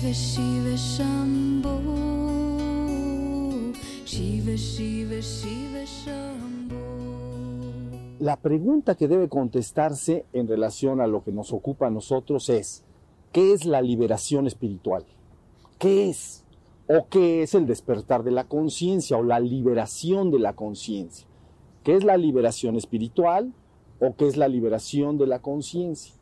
Shiva Shiva Shiva Shiva Shiva La pregunta que debe contestarse en relación a lo que nos ocupa a nosotros es, ¿qué es la liberación espiritual? ¿Qué es? ¿O qué es el despertar de la conciencia o la liberación de la conciencia? ¿Qué es la liberación espiritual o qué es la liberación de la conciencia?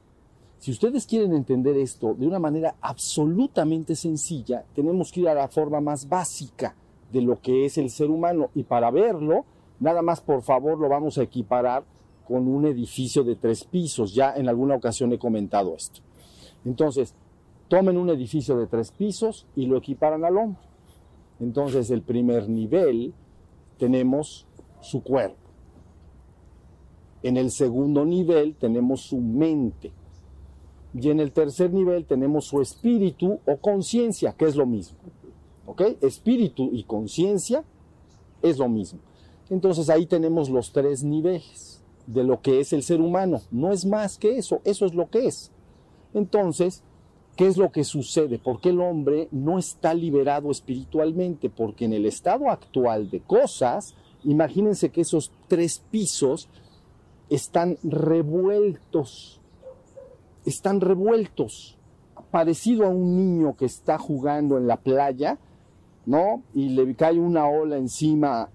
Si ustedes quieren entender esto de una manera absolutamente sencilla, tenemos que ir a la forma más básica de lo que es el ser humano y para verlo, nada más por favor lo vamos a equiparar con un edificio de tres pisos. Ya en alguna ocasión he comentado esto. Entonces, tomen un edificio de tres pisos y lo equiparan al hombre. Entonces, el primer nivel tenemos su cuerpo. En el segundo nivel tenemos su mente. Y en el tercer nivel tenemos su espíritu o conciencia, que es lo mismo. ¿Ok? Espíritu y conciencia es lo mismo. Entonces ahí tenemos los tres niveles de lo que es el ser humano. No es más que eso, eso es lo que es. Entonces, ¿qué es lo que sucede? ¿Por qué el hombre no está liberado espiritualmente? Porque en el estado actual de cosas, imagínense que esos tres pisos están revueltos, están revueltos, parecido a un niño que está jugando en la playa, ¿no? Y le cae una ola encima,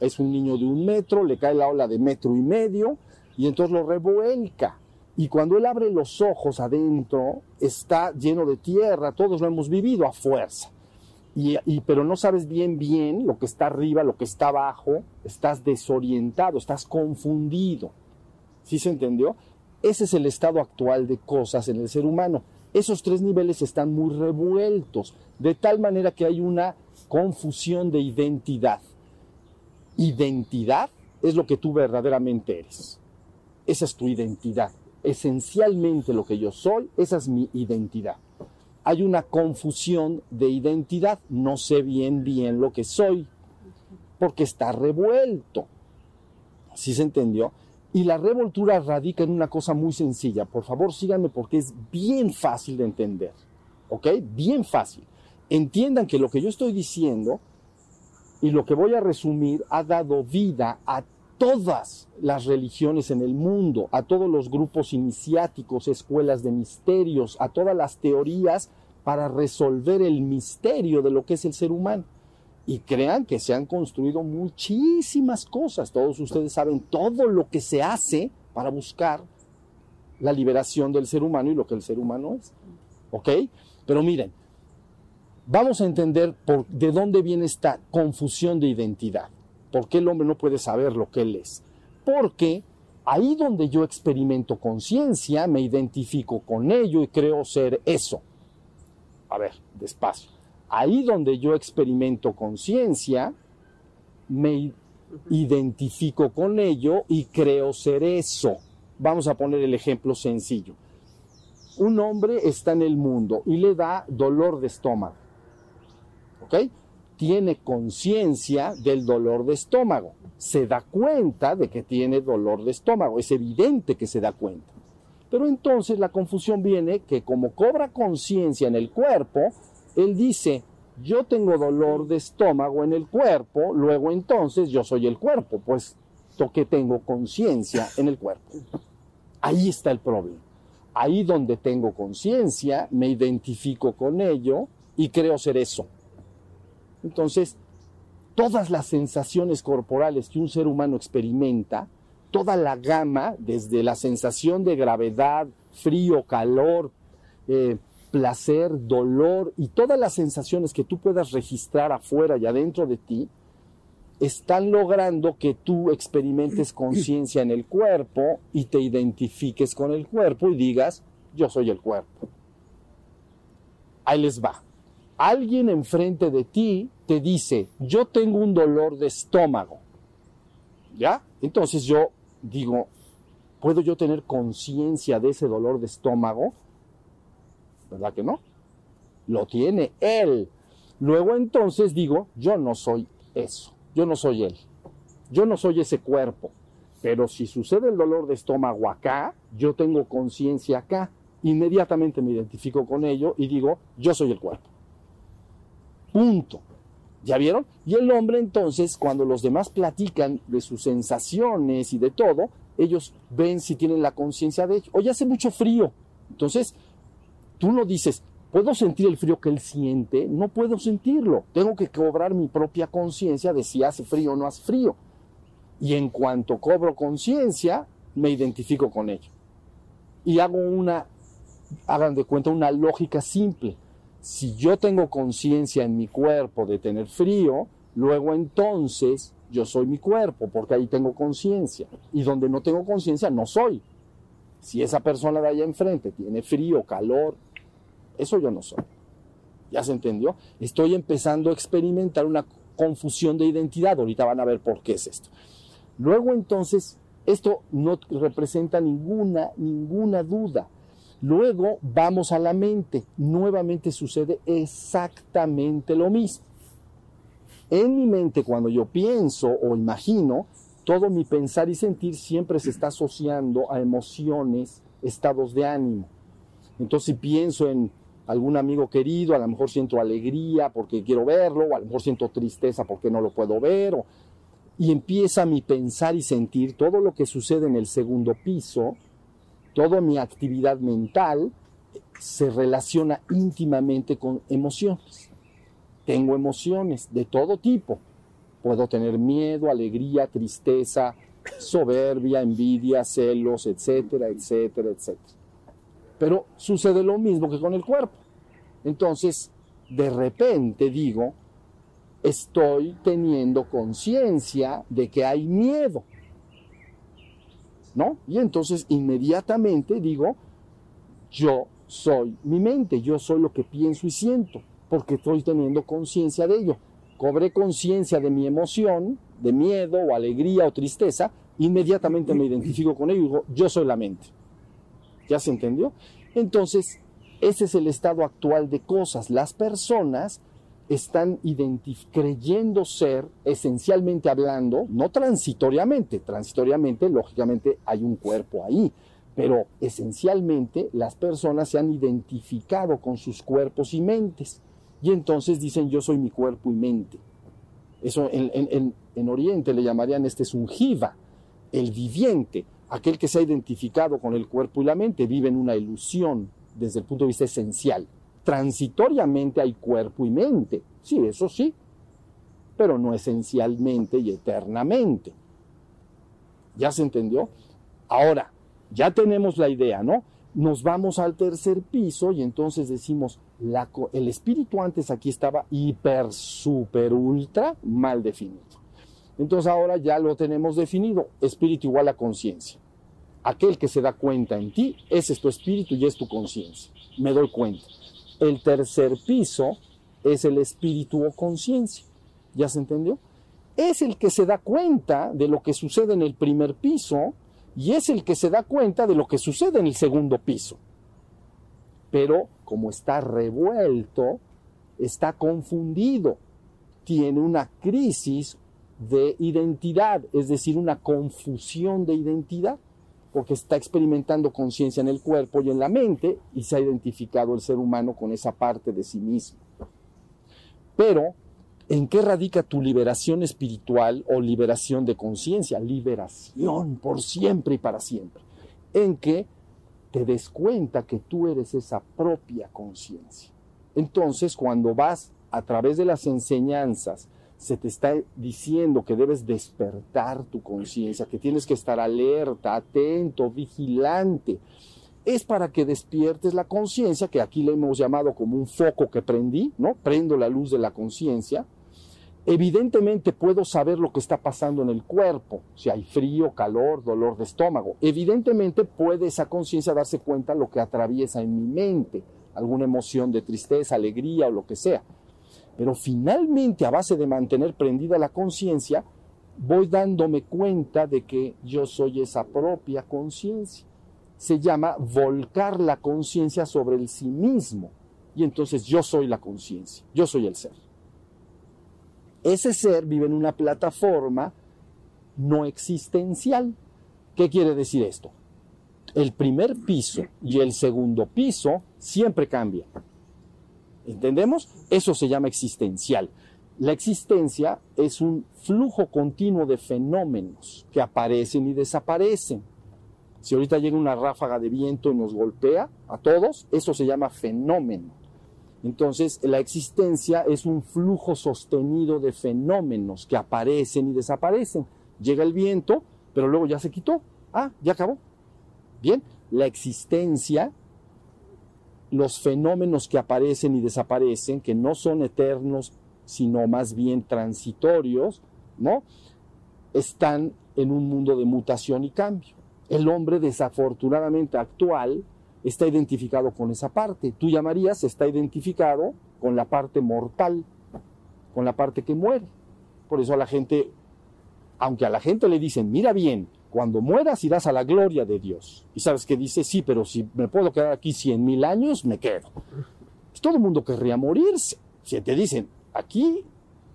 es un niño de un metro, le cae la ola de metro y medio, y entonces lo revuelca. Y cuando él abre los ojos adentro, está lleno de tierra, todos lo hemos vivido a fuerza. Y, pero no sabes bien bien lo que está arriba, lo que está abajo, estás desorientado, estás confundido. ¿Sí se entendió? Ese es el estado actual de cosas en el ser humano. Esos tres niveles están muy revueltos, de tal manera que hay una confusión de identidad. Identidad es lo que tú verdaderamente eres. Esa es tu identidad. Esencialmente lo que yo soy, esa es mi identidad. Hay una confusión de identidad. No sé bien bien lo que soy, porque está revuelto. ¿Sí se entendió? Y la revoltura radica en una cosa muy sencilla. Por favor, síganme porque es bien fácil de entender. ¿Ok? Bien fácil. Entiendan que lo que yo estoy diciendo y lo que voy a resumir ha dado vida a todas las religiones en el mundo, a todos los grupos iniciáticos, escuelas de misterios, a todas las teorías para resolver el misterio de lo que es el ser humano. Y crean que se han construido muchísimas cosas. Todos ustedes saben todo lo que se hace para buscar la liberación del ser humano y lo que el ser humano es. ¿Ok? Pero miren, vamos a entender de dónde viene esta confusión de identidad. ¿Por qué el hombre no puede saber lo que él es? Porque ahí donde yo experimento conciencia, me identifico con ello y creo ser eso. A ver, despacio ahí donde yo experimento conciencia, me identifico con ello y creo ser eso. Vamos a poner el ejemplo sencillo. Un hombre está en el mundo y le da dolor de estómago. ¿Ok? Tiene conciencia del dolor de estómago. Se da cuenta de que tiene dolor de estómago. Es evidente que se da cuenta. Pero entonces la confusión viene que como cobra conciencia en el cuerpo, él dice, yo tengo dolor de estómago en el cuerpo, luego entonces yo soy el cuerpo, pues que tengo conciencia en el cuerpo. Ahí está el problema. Ahí donde tengo conciencia, me identifico con ello y creo ser eso. Entonces, todas las sensaciones corporales que un ser humano experimenta, toda la gama, desde la sensación de gravedad, frío, calor, eh, placer, dolor y todas las sensaciones que tú puedas registrar afuera y adentro de ti, están logrando que tú experimentes conciencia en el cuerpo y te identifiques con el cuerpo y digas, yo soy el cuerpo. Ahí les va. Alguien enfrente de ti te dice, yo tengo un dolor de estómago. ¿Ya? Entonces yo digo, ¿puedo yo tener conciencia de ese dolor de estómago? ¿Verdad que no? Lo tiene él. Luego entonces digo, yo no soy eso, yo no soy él, yo no soy ese cuerpo. Pero si sucede el dolor de estómago acá, yo tengo conciencia acá. inmediatamente me identifico con ello y digo, yo soy el cuerpo. Punto. ¿Ya vieron? Y el hombre entonces, cuando los demás platican de sus sensaciones y de todo, ellos ven si tienen la conciencia de ello. Hoy hace mucho frío. Entonces, tú no dices, ¿puedo sentir el frío que él siente? No puedo sentirlo. Tengo que cobrar mi propia conciencia de si hace frío o no hace frío. Y en cuanto cobro conciencia, me identifico con ello. Y hago una, hagan de cuenta, una lógica simple si yo tengo conciencia en mi cuerpo de tener frío, luego entonces yo soy mi cuerpo, porque ahí tengo conciencia. Y donde no tengo conciencia, no soy. Si esa persona de allá enfrente tiene frío, calor, eso yo no soy. ¿Ya se entendió? Estoy empezando a experimentar una confusión de identidad. Ahorita van a ver por qué es esto. Luego entonces, esto no representa ninguna, ninguna duda. Luego vamos a la mente. Nuevamente sucede exactamente lo mismo. En mi mente, cuando yo pienso o imagino, todo mi pensar y sentir siempre se está asociando a emociones, estados de ánimo. Entonces, si pienso en algún amigo querido, a lo mejor siento alegría porque quiero verlo, o a lo mejor siento tristeza porque no lo puedo ver, y empieza mi pensar y sentir todo lo que sucede en el segundo piso, toda mi actividad mental se relaciona íntimamente con emociones. Tengo emociones de todo tipo. Puedo tener miedo, alegría, tristeza, soberbia, envidia, celos, etcétera, etcétera, etcétera. Pero sucede lo mismo que con el cuerpo. Entonces, de repente digo, estoy teniendo conciencia de que hay miedo. ¿no? Y entonces inmediatamente digo, yo soy mi mente, yo soy lo que pienso y siento, porque estoy teniendo conciencia de ello. Cobré conciencia de mi emoción, de miedo o alegría o tristeza, inmediatamente me identifico con ello y digo, yo soy la mente. ¿Ya se entendió? Entonces, ese es el estado actual de cosas. Las personas están creyendo ser, esencialmente hablando, no transitoriamente, transitoriamente, lógicamente hay un cuerpo ahí, pero esencialmente las personas se han identificado con sus cuerpos y mentes, y entonces dicen yo soy mi cuerpo y mente. Eso en, en Oriente le llamarían este es un jiva, el viviente, aquel que se ha identificado con el cuerpo y la mente, vive en una ilusión desde el punto de vista esencial transitoriamente hay cuerpo y mente, sí, eso sí, pero no esencialmente y eternamente. ¿Ya se entendió? Ahora, ya tenemos la idea, ¿no? Nos vamos al tercer piso y entonces decimos, el espíritu antes aquí estaba hiper, super, ultra mal definido. Entonces ahora ya lo tenemos definido, espíritu igual a conciencia. Aquel que se da cuenta en ti, ese es tu espíritu y es tu conciencia. Me doy cuenta. El tercer piso es el espíritu o conciencia. ¿Ya se entendió? Es el que se da cuenta de lo que sucede en el primer piso y es el que se da cuenta de lo que sucede en el segundo piso. Pero como está revuelto, está confundido, tiene una crisis de identidad, es decir, una confusión de identidad porque está experimentando conciencia en el cuerpo y en la mente y se ha identificado el ser humano con esa parte de sí mismo. Pero, ¿en qué radica tu liberación espiritual o liberación de conciencia? Liberación por siempre y para siempre. En que te des cuenta que tú eres esa propia conciencia. Entonces, cuando vas a través de las enseñanzas se te está diciendo que debes despertar tu conciencia, que tienes que estar alerta, atento, vigilante. Es para que despiertes la conciencia, que aquí le hemos llamado como un foco que prendí, ¿no? Prendo la luz de la conciencia. Evidentemente puedo saber lo que está pasando en el cuerpo, si hay frío, calor, dolor de estómago. Evidentemente puede esa conciencia darse cuenta de lo que atraviesa en mi mente, alguna emoción de tristeza, alegría o lo que sea. Pero finalmente, a base de mantener prendida la conciencia, voy dándome cuenta de que yo soy esa propia conciencia. Se llama volcar la conciencia sobre el sí mismo. Y entonces yo soy la conciencia, yo soy el ser. Ese ser vive en una plataforma no existencial. ¿Qué quiere decir esto? El primer piso y el segundo piso siempre cambian. ¿Entendemos? Eso se llama existencial. La existencia es un flujo continuo de fenómenos que aparecen y desaparecen. Si ahorita llega una ráfaga de viento y nos golpea a todos, eso se llama fenómeno. Entonces, la existencia es un flujo sostenido de fenómenos que aparecen y desaparecen. Llega el viento, pero luego ya se quitó. Ah, ya acabó. Bien, la existencia los fenómenos que aparecen y desaparecen, que no son eternos, sino más bien transitorios, ¿no? Están en un mundo de mutación y cambio. El hombre desafortunadamente actual está identificado con esa parte. Tú llamarías, está identificado con la parte mortal, con la parte que muere. Por eso a la gente, aunque a la gente le dicen, mira bien, cuando mueras irás a la gloria de Dios. Y sabes que dice, sí, pero si me puedo quedar aquí cien mil años, me quedo. Pues todo el mundo querría morirse. Si te dicen, aquí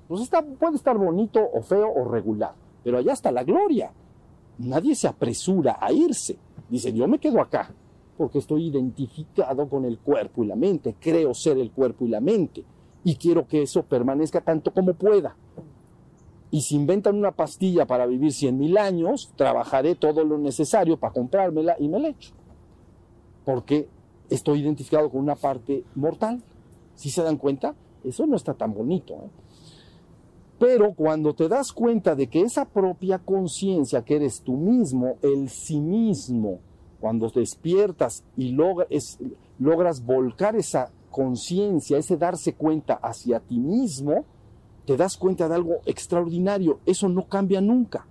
pues está, puede estar bonito o feo o regular, pero allá está la gloria. Nadie se apresura a irse. Dicen, yo me quedo acá, porque estoy identificado con el cuerpo y la mente, creo ser el cuerpo y la mente, y quiero que eso permanezca tanto como pueda. Y si inventan una pastilla para vivir cien mil años, trabajaré todo lo necesario para comprármela y me la echo. Porque estoy identificado con una parte mortal. Si se dan cuenta, eso no está tan bonito. ¿eh? Pero cuando te das cuenta de que esa propia conciencia que eres tú mismo, el sí mismo, cuando despiertas y logras volcar esa conciencia, ese darse cuenta hacia ti mismo, te das cuenta de algo extraordinario. Eso no cambia nunca.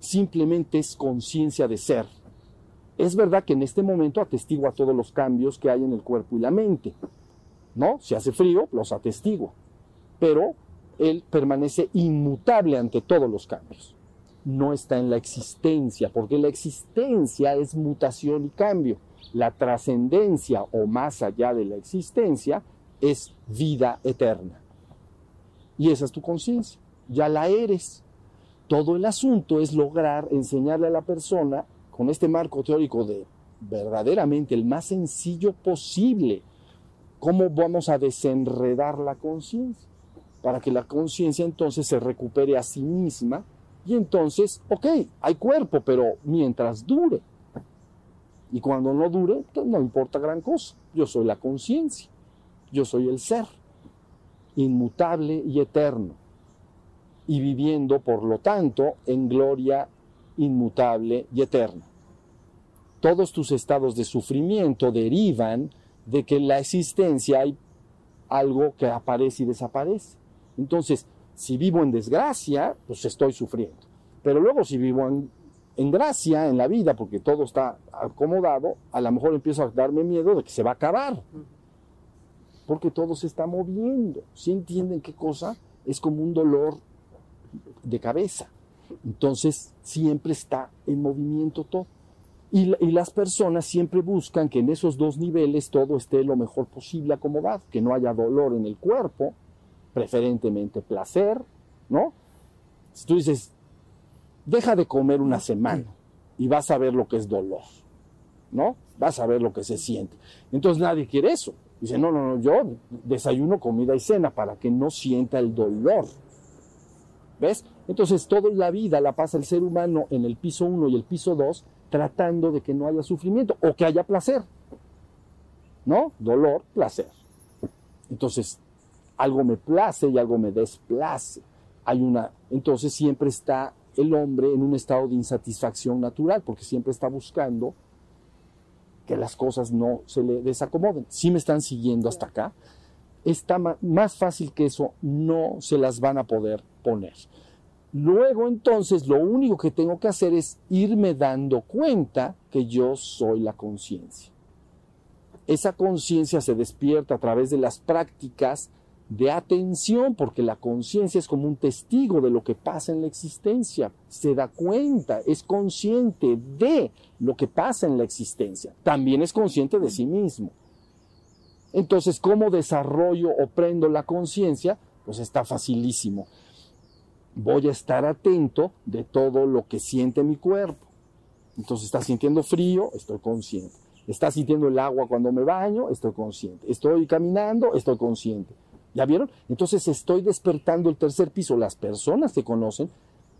Simplemente es conciencia de ser. Es verdad que en este momento atestigua todos los cambios que hay en el cuerpo y la mente. ¿No? Si hace frío, los atestigua. Pero él permanece inmutable ante todos los cambios. No está en la existencia, porque la existencia es mutación y cambio. La trascendencia o más allá de la existencia es vida eterna. Y esa es tu conciencia, ya la eres. Todo el asunto es lograr enseñarle a la persona con este marco teórico de verdaderamente el más sencillo posible, cómo vamos a desenredar la conciencia, para que la conciencia entonces se recupere a sí misma y entonces, ok, hay cuerpo, pero mientras dure. Y cuando no dure, pues no importa gran cosa. Yo soy la conciencia, yo soy el ser inmutable y eterno, y viviendo, por lo tanto, en gloria inmutable y eterna. Todos tus estados de sufrimiento derivan de que en la existencia hay algo que aparece y desaparece. Entonces, si vivo en desgracia, pues estoy sufriendo. Pero luego si vivo en, gracia, en la vida, porque todo está acomodado, a lo mejor empiezo a darme miedo de que se va a acabar porque todo se está moviendo. ¿Sí entienden qué cosa? Es como un dolor de cabeza. Entonces siempre está en movimiento todo. Y, y, las personas siempre buscan que en esos dos niveles todo esté lo mejor posible acomodado, que no haya dolor en el cuerpo, preferentemente placer, ¿no? Si tú dices, deja de comer una semana y vas a ver lo que es dolor, ¿no? Vas a ver lo que se siente. Entonces nadie quiere eso. Dice, no, no, no, yo desayuno, comida y cena para que no sienta el dolor. ¿Ves? Entonces toda la vida la pasa el ser humano en el piso 1 y el piso 2 tratando de que no haya sufrimiento o que haya placer. ¿No? Dolor, placer. Entonces, algo me place y algo me desplace. Hay una, entonces siempre está el hombre en un estado de insatisfacción natural porque siempre está buscando que las cosas no se le desacomoden. Si me están siguiendo hasta acá, está más fácil que eso, no se las van a poder poner. Luego entonces lo único que tengo que hacer es irme dando cuenta que yo soy la conciencia. Esa conciencia se despierta a través de las prácticas de atención, porque la conciencia es como un testigo de lo que pasa en la existencia, se da cuenta, es consciente de lo que pasa en la existencia, también es consciente de sí mismo. Entonces, ¿cómo desarrollo o prendo la conciencia? Pues está facilísimo. Voy a estar atento de todo lo que siente mi cuerpo. Entonces, ¿estás sintiendo frío? Estoy consciente. ¿Estás sintiendo el agua cuando me baño? Estoy consciente. ¿Estoy caminando? Estoy consciente. ¿Ya vieron? Entonces estoy despertando el tercer piso. Las personas que conocen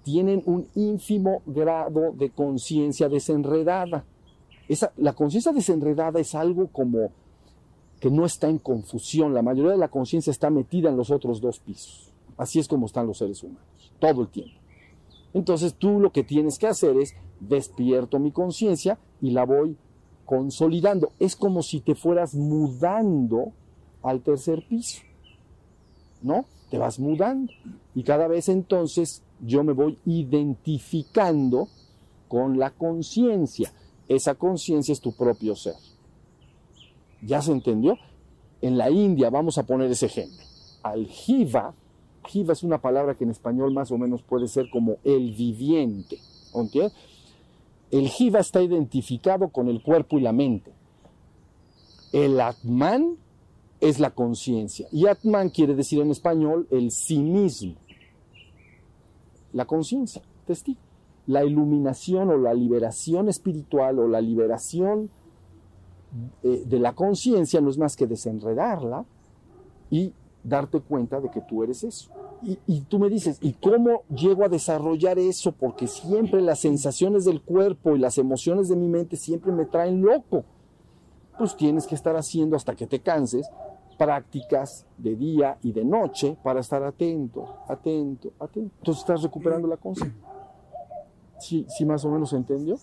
tienen un ínfimo grado de conciencia desenredada. Esa, la conciencia desenredada es algo como que no está en confusión. La mayoría de la conciencia está metida en los otros dos pisos. Así es como están los seres humanos, todo el tiempo. Entonces tú lo que tienes que hacer es despierto mi conciencia y la voy consolidando. Es como si te fueras mudando al tercer piso. ¿No? Te vas mudando. Y cada vez entonces yo me voy identificando con la conciencia. Esa conciencia es tu propio ser. ¿Ya se entendió? En la India, vamos a poner ese ejemplo. Al jiva, jiva es una palabra que en español más o menos puede ser como el viviente. El jiva está identificado con el cuerpo y la mente. El atman es la conciencia. Y atman quiere decir en español el sí mismo. La conciencia, testigo. La iluminación o la liberación espiritual o la liberación eh, de la conciencia no es más que desenredarla y darte cuenta de que tú eres eso. Y, y, tú me dices, ¿y cómo llego a desarrollar eso? Porque siempre las sensaciones del cuerpo y las emociones de mi mente siempre me traen loco. Pues tienes que estar haciendo hasta que te canses prácticas de día y de noche para estar atento, atento, atento. Entonces estás recuperando la conciencia. ¿Sí, ¿Sí más o menos entendió?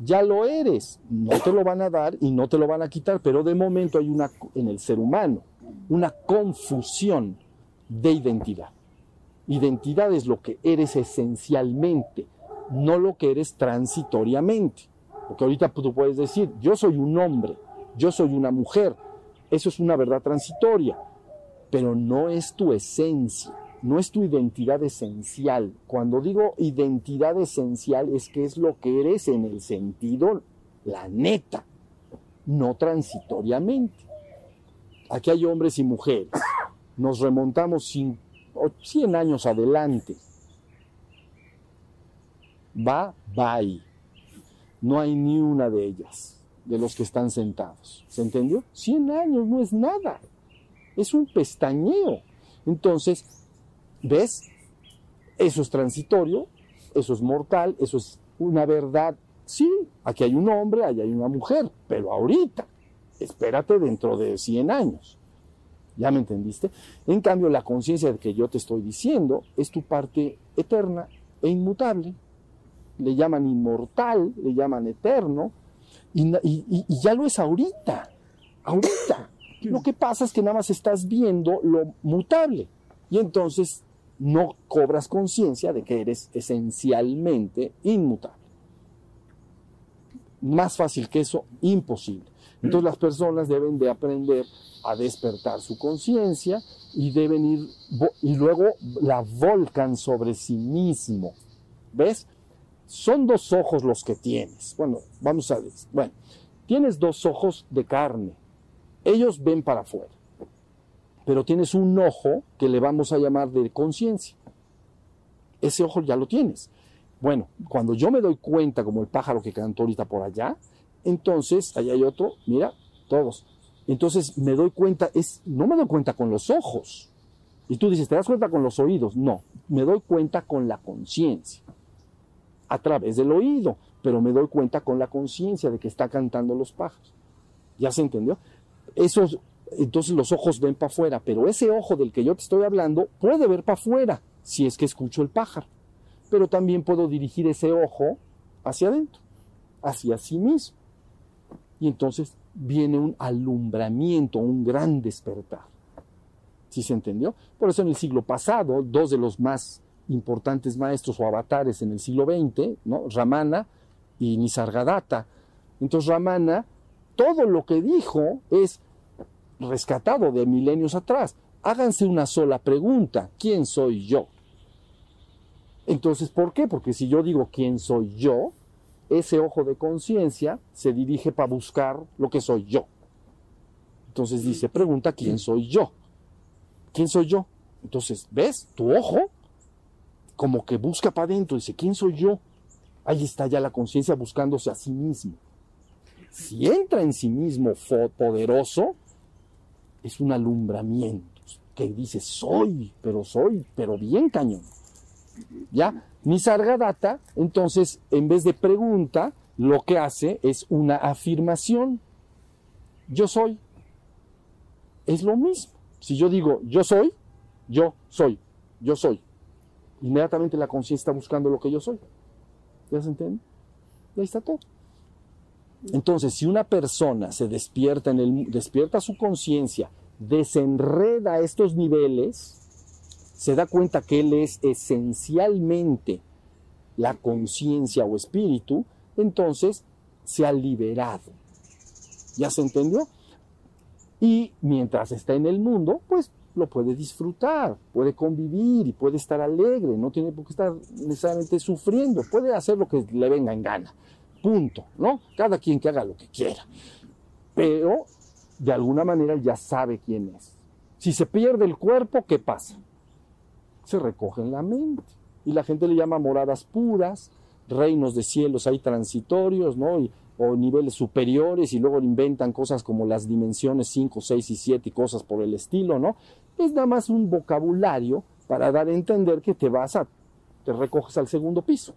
ya lo eres, no te lo van a dar y no te lo van a quitar, pero de momento hay una en el ser humano una confusión de identidad. Identidad es lo que eres esencialmente, no lo que eres transitoriamente. Porque ahorita tú puedes decir, yo soy un hombre, yo soy una mujer, eso es una verdad transitoria, pero no es tu esencia no es tu identidad esencial. Cuando digo identidad esencial es que es lo que eres en el sentido, la neta, no transitoriamente. Aquí hay hombres y mujeres. Nos remontamos 100 años adelante. Va, ahí. No hay ni una de ellas, de los que están sentados. ¿Se entendió? 100 años no es nada. Es un pestañeo. Entonces, ¿Ves? Eso es transitorio, eso es mortal, eso es una verdad. Sí, aquí hay un hombre, allá hay una mujer, pero ahorita, espérate dentro de 100 años. ¿Ya me entendiste? En cambio, la conciencia de que yo te estoy diciendo es tu parte eterna e inmutable. Le llaman inmortal, le llaman eterno, y, y, y ya lo es ahorita. Ahorita. Lo que pasa es que nada más estás viendo lo mutable. Y entonces no cobras conciencia de que eres esencialmente inmutable. Más fácil que eso, imposible. Entonces las personas deben de aprender a despertar su conciencia y deben ir y luego la volcan sobre sí mismo. ¿Ves? Son dos ojos los que tienes. Bueno, vamos a ver. Bueno, tienes dos ojos de carne. Ellos ven para afuera pero tienes un ojo que le vamos a llamar de conciencia. Ese ojo ya lo tienes. Bueno, cuando yo me doy cuenta, como el pájaro que cantó ahorita por allá, entonces, allá hay otro, mira, todos. Entonces me doy cuenta, es, no me doy cuenta con los ojos. Y tú dices, ¿te das cuenta con los oídos? No, me doy cuenta con la conciencia, a través del oído, pero me doy cuenta con la conciencia de que está cantando los pájaros. ¿Ya se entendió? Esos entonces los ojos ven para afuera, pero ese ojo del que yo te estoy hablando puede ver para afuera si es que escucho el pájaro, pero también puedo dirigir ese ojo hacia adentro, hacia sí mismo. Y entonces viene un alumbramiento, un gran despertar. ¿Sí se entendió? Por eso en el siglo pasado, dos de los más importantes maestros o avatares en el siglo XX, ¿no? Ramana y Nisargadatta. Entonces Ramana, todo lo que dijo es, rescatado de milenios atrás. Háganse una sola pregunta, ¿quién soy yo? Entonces, ¿por qué? Porque si yo digo quién soy yo, ese ojo de conciencia se dirige para buscar lo que soy yo. Entonces dice, pregunta, ¿quién soy yo? ¿Quién soy yo? Entonces, ¿ves? Tu ojo como que busca para adentro, dice, ¿quién soy yo? Ahí está ya la conciencia buscándose a sí mismo. Si entra en sí mismo poderoso, es un alumbramiento que dice soy, pero soy, pero bien cañón. ¿Ya? Nisargadatta, entonces, en vez de pregunta, lo que hace es una afirmación. Yo soy. Es lo mismo. Si yo digo yo soy, yo soy, yo soy. Inmediatamente la conciencia está buscando lo que yo soy. ¿Ya se entiende? Y ahí está todo. Entonces, si una persona se despierta en el despierta su conciencia, desenreda estos niveles, se da cuenta que él es esencialmente la conciencia o espíritu, entonces se ha liberado. ¿Ya se entendió? Y mientras está en el mundo, pues lo puede disfrutar, puede convivir y puede estar alegre, no tiene por qué estar necesariamente sufriendo, puede hacer lo que le venga en gana. Punto, ¿no? Cada quien que haga lo que quiera. Pero de alguna manera ya sabe quién es. Si se pierde el cuerpo, ¿qué pasa? Se recoge en la mente. Y la gente le llama moradas puras, reinos de cielos ahí transitorios, ¿no? o niveles superiores y luego inventan cosas como las dimensiones 5, 6 y 7 y cosas por el estilo, ¿no? Es nada más un vocabulario para dar a entender que te vas a, te recoges al segundo piso.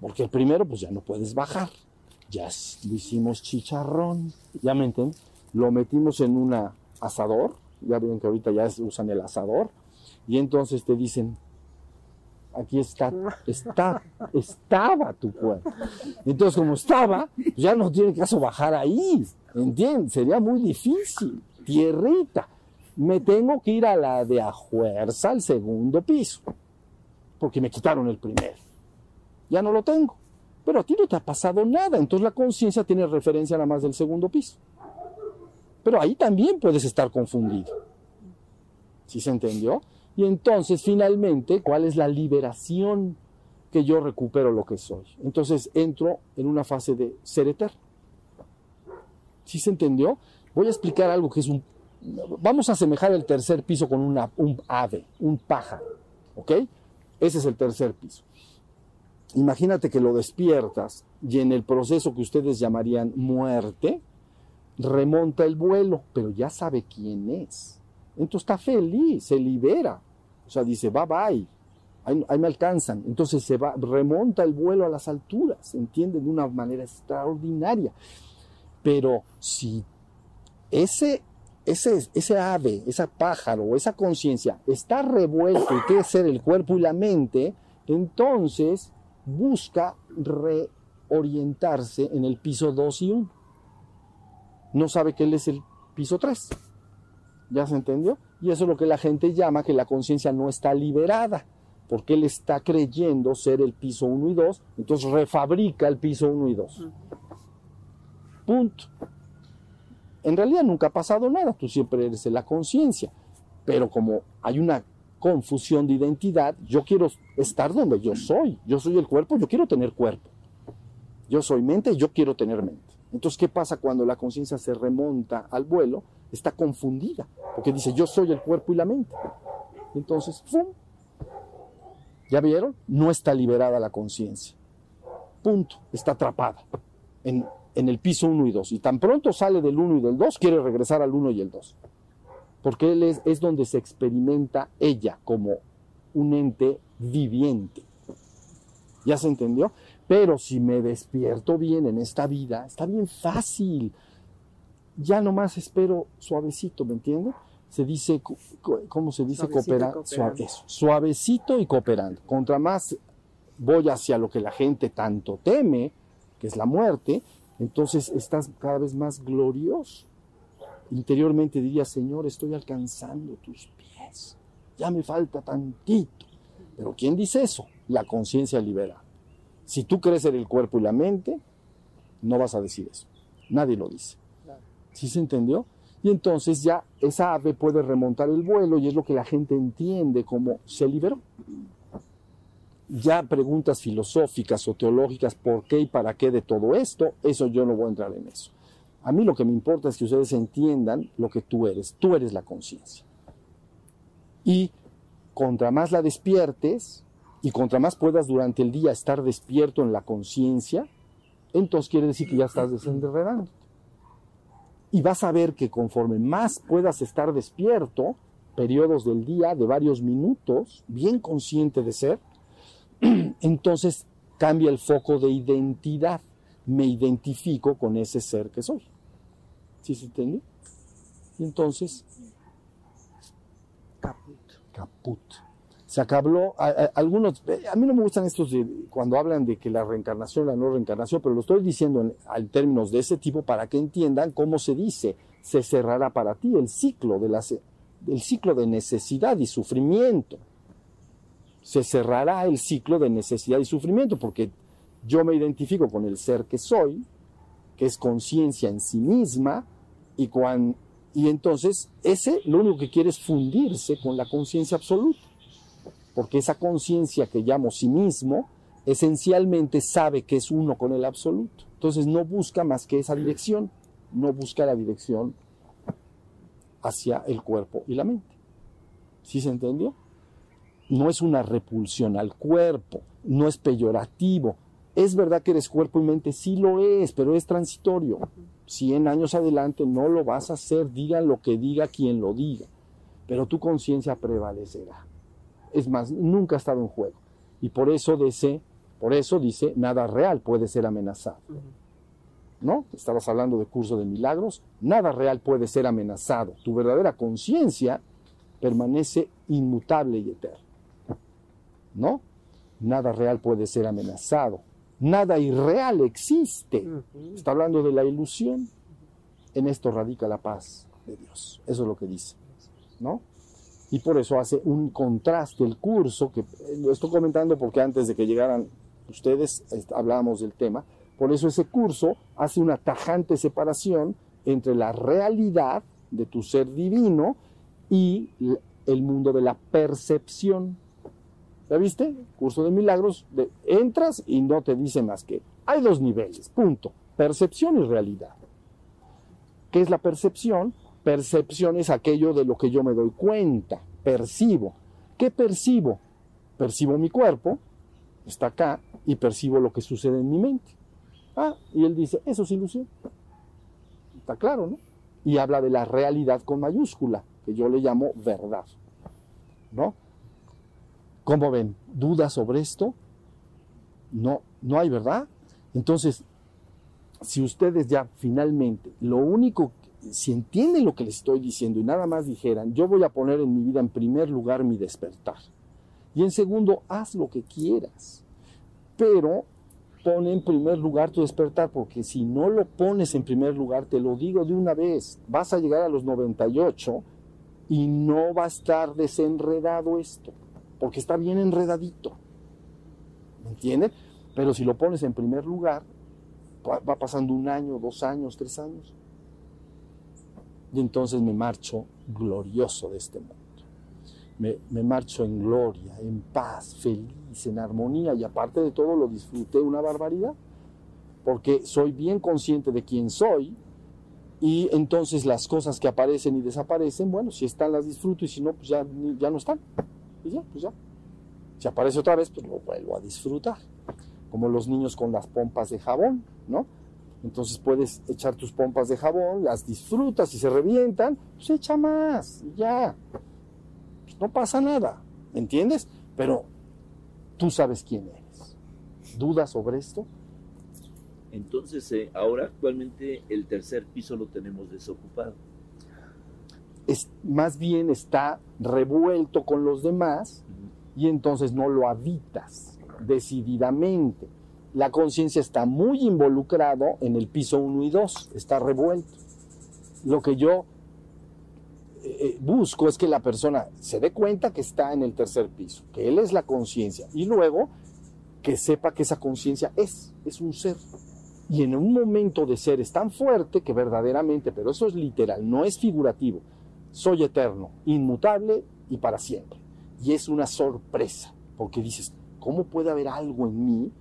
Porque el primero pues ya no puedes bajar. Ya lo hicimos chicharrón, ya me entienden. Lo metimos en un asador, ya ven que ahorita ya usan el asador, y entonces te dicen, aquí está, está, estaba tu cuerpo. Entonces, como estaba, ya no tiene caso bajar ahí, ¿entiendes? Sería muy difícil, tierrita. Me tengo que ir a la de a fuerza al segundo piso, porque me quitaron el primero. Ya no lo tengo. Pero a ti no te ha pasado nada, entonces la conciencia tiene referencia nada más del segundo piso. Pero ahí también puedes estar confundido. ¿Sí se entendió? Y entonces, finalmente, ¿cuál es la liberación que yo recupero lo que soy? Entonces entro en una fase de ser eterno. ¿Sí se entendió? Voy a explicar algo que es un... Vamos a asemejar el tercer piso con una, un ave, un pájaro. ¿Ok? Ese es el tercer piso. Imagínate que lo despiertas y en el proceso que ustedes llamarían muerte, remonta el vuelo, pero ya sabe quién es. Entonces está feliz, se libera. O sea, dice, bye bye, ahí, me alcanzan. Entonces se va, remonta el vuelo a las alturas, entiende, de una manera extraordinaria. Pero si ese, ese, ese ave, esa pájaro, esa conciencia está revuelto y quiere ser el cuerpo y la mente, entonces busca reorientarse en el piso 2 y 1. No sabe que él es el piso 3. ¿Ya se entendió? Y eso es lo que la gente llama que la conciencia no está liberada, porque él está creyendo ser el piso 1 y 2, entonces refabrica el piso 1 y 2. Punto. En realidad nunca ha pasado nada, tú siempre eres la conciencia, pero como hay una confusión de identidad, yo quiero estar donde yo soy, yo soy el cuerpo, yo quiero tener cuerpo. Yo soy mente, yo quiero tener mente. Entonces, ¿qué pasa cuando la conciencia se remonta al vuelo? Está confundida, porque dice, yo soy el cuerpo y la mente. Entonces, ¡pum! ¿Ya vieron? No está liberada la conciencia. Punto. Está atrapada en, el piso 1 y 2. Y tan pronto sale del 1 y del 2, quiere regresar al 1 y el 2. Porque él es, es donde se experimenta ella como un ente viviente. ¿Ya se entendió? Pero si me despierto bien en esta vida, está bien fácil. Ya nomás espero suavecito, ¿me entiendes? Se dice, ¿cómo se dice? Cooperando. suavecito y cooperando. Contra más voy hacia lo que la gente tanto teme, que es la muerte, entonces estás cada vez más glorioso. Interiormente diría, Señor, estoy alcanzando tus pies. Ya me falta tantito. Pero ¿quién dice eso? La conciencia liberada. Si tú crees en el cuerpo y la mente, no vas a decir eso. Nadie lo dice. ¿Sí se entendió? Y entonces ya esa ave puede remontar el vuelo y es lo que la gente entiende como se liberó. Ya preguntas filosóficas o teológicas, ¿por qué y para qué de todo esto? Eso yo no voy a entrar en eso. A mí lo que me importa es que ustedes entiendan lo que tú eres. Tú eres la conciencia. Y contra más la despiertes, y contra más puedas durante el día estar despierto en la conciencia, entonces quiere decir que ya estás desenredando. Y vas a ver que conforme más puedas estar despierto, periodos del día de varios minutos, bien consciente de ser, entonces cambia el foco de identidad. Me identifico con ese ser que soy. ¿Sí se entiende? Y entonces, caput. Caput. Se acabó, a, a, algunos, a mí no me gustan estos de, cuando hablan de que la reencarnación, la no reencarnación, pero lo estoy diciendo en, en términos de ese tipo para que entiendan cómo se dice, se cerrará para ti el ciclo de la, el ciclo de necesidad y sufrimiento. Se cerrará el ciclo de necesidad y sufrimiento porque yo me identifico con el ser que soy, que es conciencia en sí misma, y, cuan, y entonces ese lo único que quiere es fundirse con la conciencia absoluta, porque esa conciencia que llamo sí mismo, esencialmente sabe que es uno con el absoluto. Entonces no busca más que esa dirección, no busca la dirección hacia el cuerpo y la mente. ¿Sí se entendió? No es una repulsión al cuerpo, no es peyorativo. Es verdad que eres cuerpo y mente, sí lo es, pero es transitorio. Cien años adelante no lo vas a hacer, diga lo que diga quien lo diga, pero tu conciencia prevalecerá. Es más, nunca ha estado en juego. Y por eso dice, por eso dice, nada real puede ser amenazado. ¿no? Estabas hablando de curso de milagros, nada real puede ser amenazado. Tu verdadera conciencia permanece inmutable y eterna. ¿No? Nada real puede ser amenazado. Nada irreal existe. Está hablando de la ilusión. En esto radica la paz de Dios. Eso es lo que dice. ¿No? Y por eso hace un contraste el curso, que lo estoy comentando porque antes de que llegaran ustedes hablábamos del tema, por eso ese curso hace una tajante separación entre la realidad de tu ser divino y el mundo de la percepción. ¿Ya viste? Curso de milagros, de, entras y no te dice más que hay dos niveles, punto. Percepción y realidad. ¿Qué es la percepción? Percepción es aquello de lo que yo me doy cuenta, percibo. ¿Qué percibo? Percibo mi cuerpo, está acá, y percibo lo que sucede en mi mente. Ah, y él dice, eso es ilusión. Está claro, ¿no? Y habla de la realidad con mayúscula, que yo le llamo verdad. ¿No? ¿Cómo ven? ¿Dudas sobre esto? No, no hay verdad. Entonces, si ustedes ya finalmente, lo único, si entienden lo que les estoy diciendo y nada más dijeran, yo voy a poner en mi vida en primer lugar mi despertar. Y en segundo, haz lo que quieras. Pero pone en primer lugar tu despertar, porque si no lo pones en primer lugar, te lo digo de una vez, vas a llegar a los 98 y no va a estar desenredado esto, porque está bien enredadito. ¿Me entiendes? Pero si lo pones en primer lugar, va pasando un año, dos años, tres años. Y entonces me marcho glorioso de este mundo. Me, me, marcho en gloria, en paz, feliz, en armonía y aparte de todo lo disfruté una barbaridad, porque soy bien consciente de quién soy y entonces las cosas que aparecen y desaparecen, bueno, si están las disfruto y si no, pues ya, ya no están. Y ya, pues ya. Si aparece otra vez, pues lo vuelvo a disfrutar. Como los niños con las pompas de jabón, ¿no? Entonces puedes echar tus pompas de jabón, las disfrutas y se revientan, pues echa más, y ya no pasa nada, ¿me entiendes? Pero tú sabes quién eres. ¿Dudas sobre esto? Entonces, eh, ahora actualmente el tercer piso lo tenemos desocupado. Es, más bien está revuelto con los demás y entonces no lo habitas decididamente. La conciencia está muy involucrado en el piso 1 y 2, está revuelto. Lo que yo eh, busco es que la persona se dé cuenta que está en el tercer piso, que él es la conciencia y luego que sepa que esa conciencia es, es un ser. Y en un momento de ser es tan fuerte que verdaderamente, pero eso es literal, no es figurativo. Soy eterno, inmutable y para siempre. Y es una sorpresa, porque dices, ¿cómo puede haber algo en mí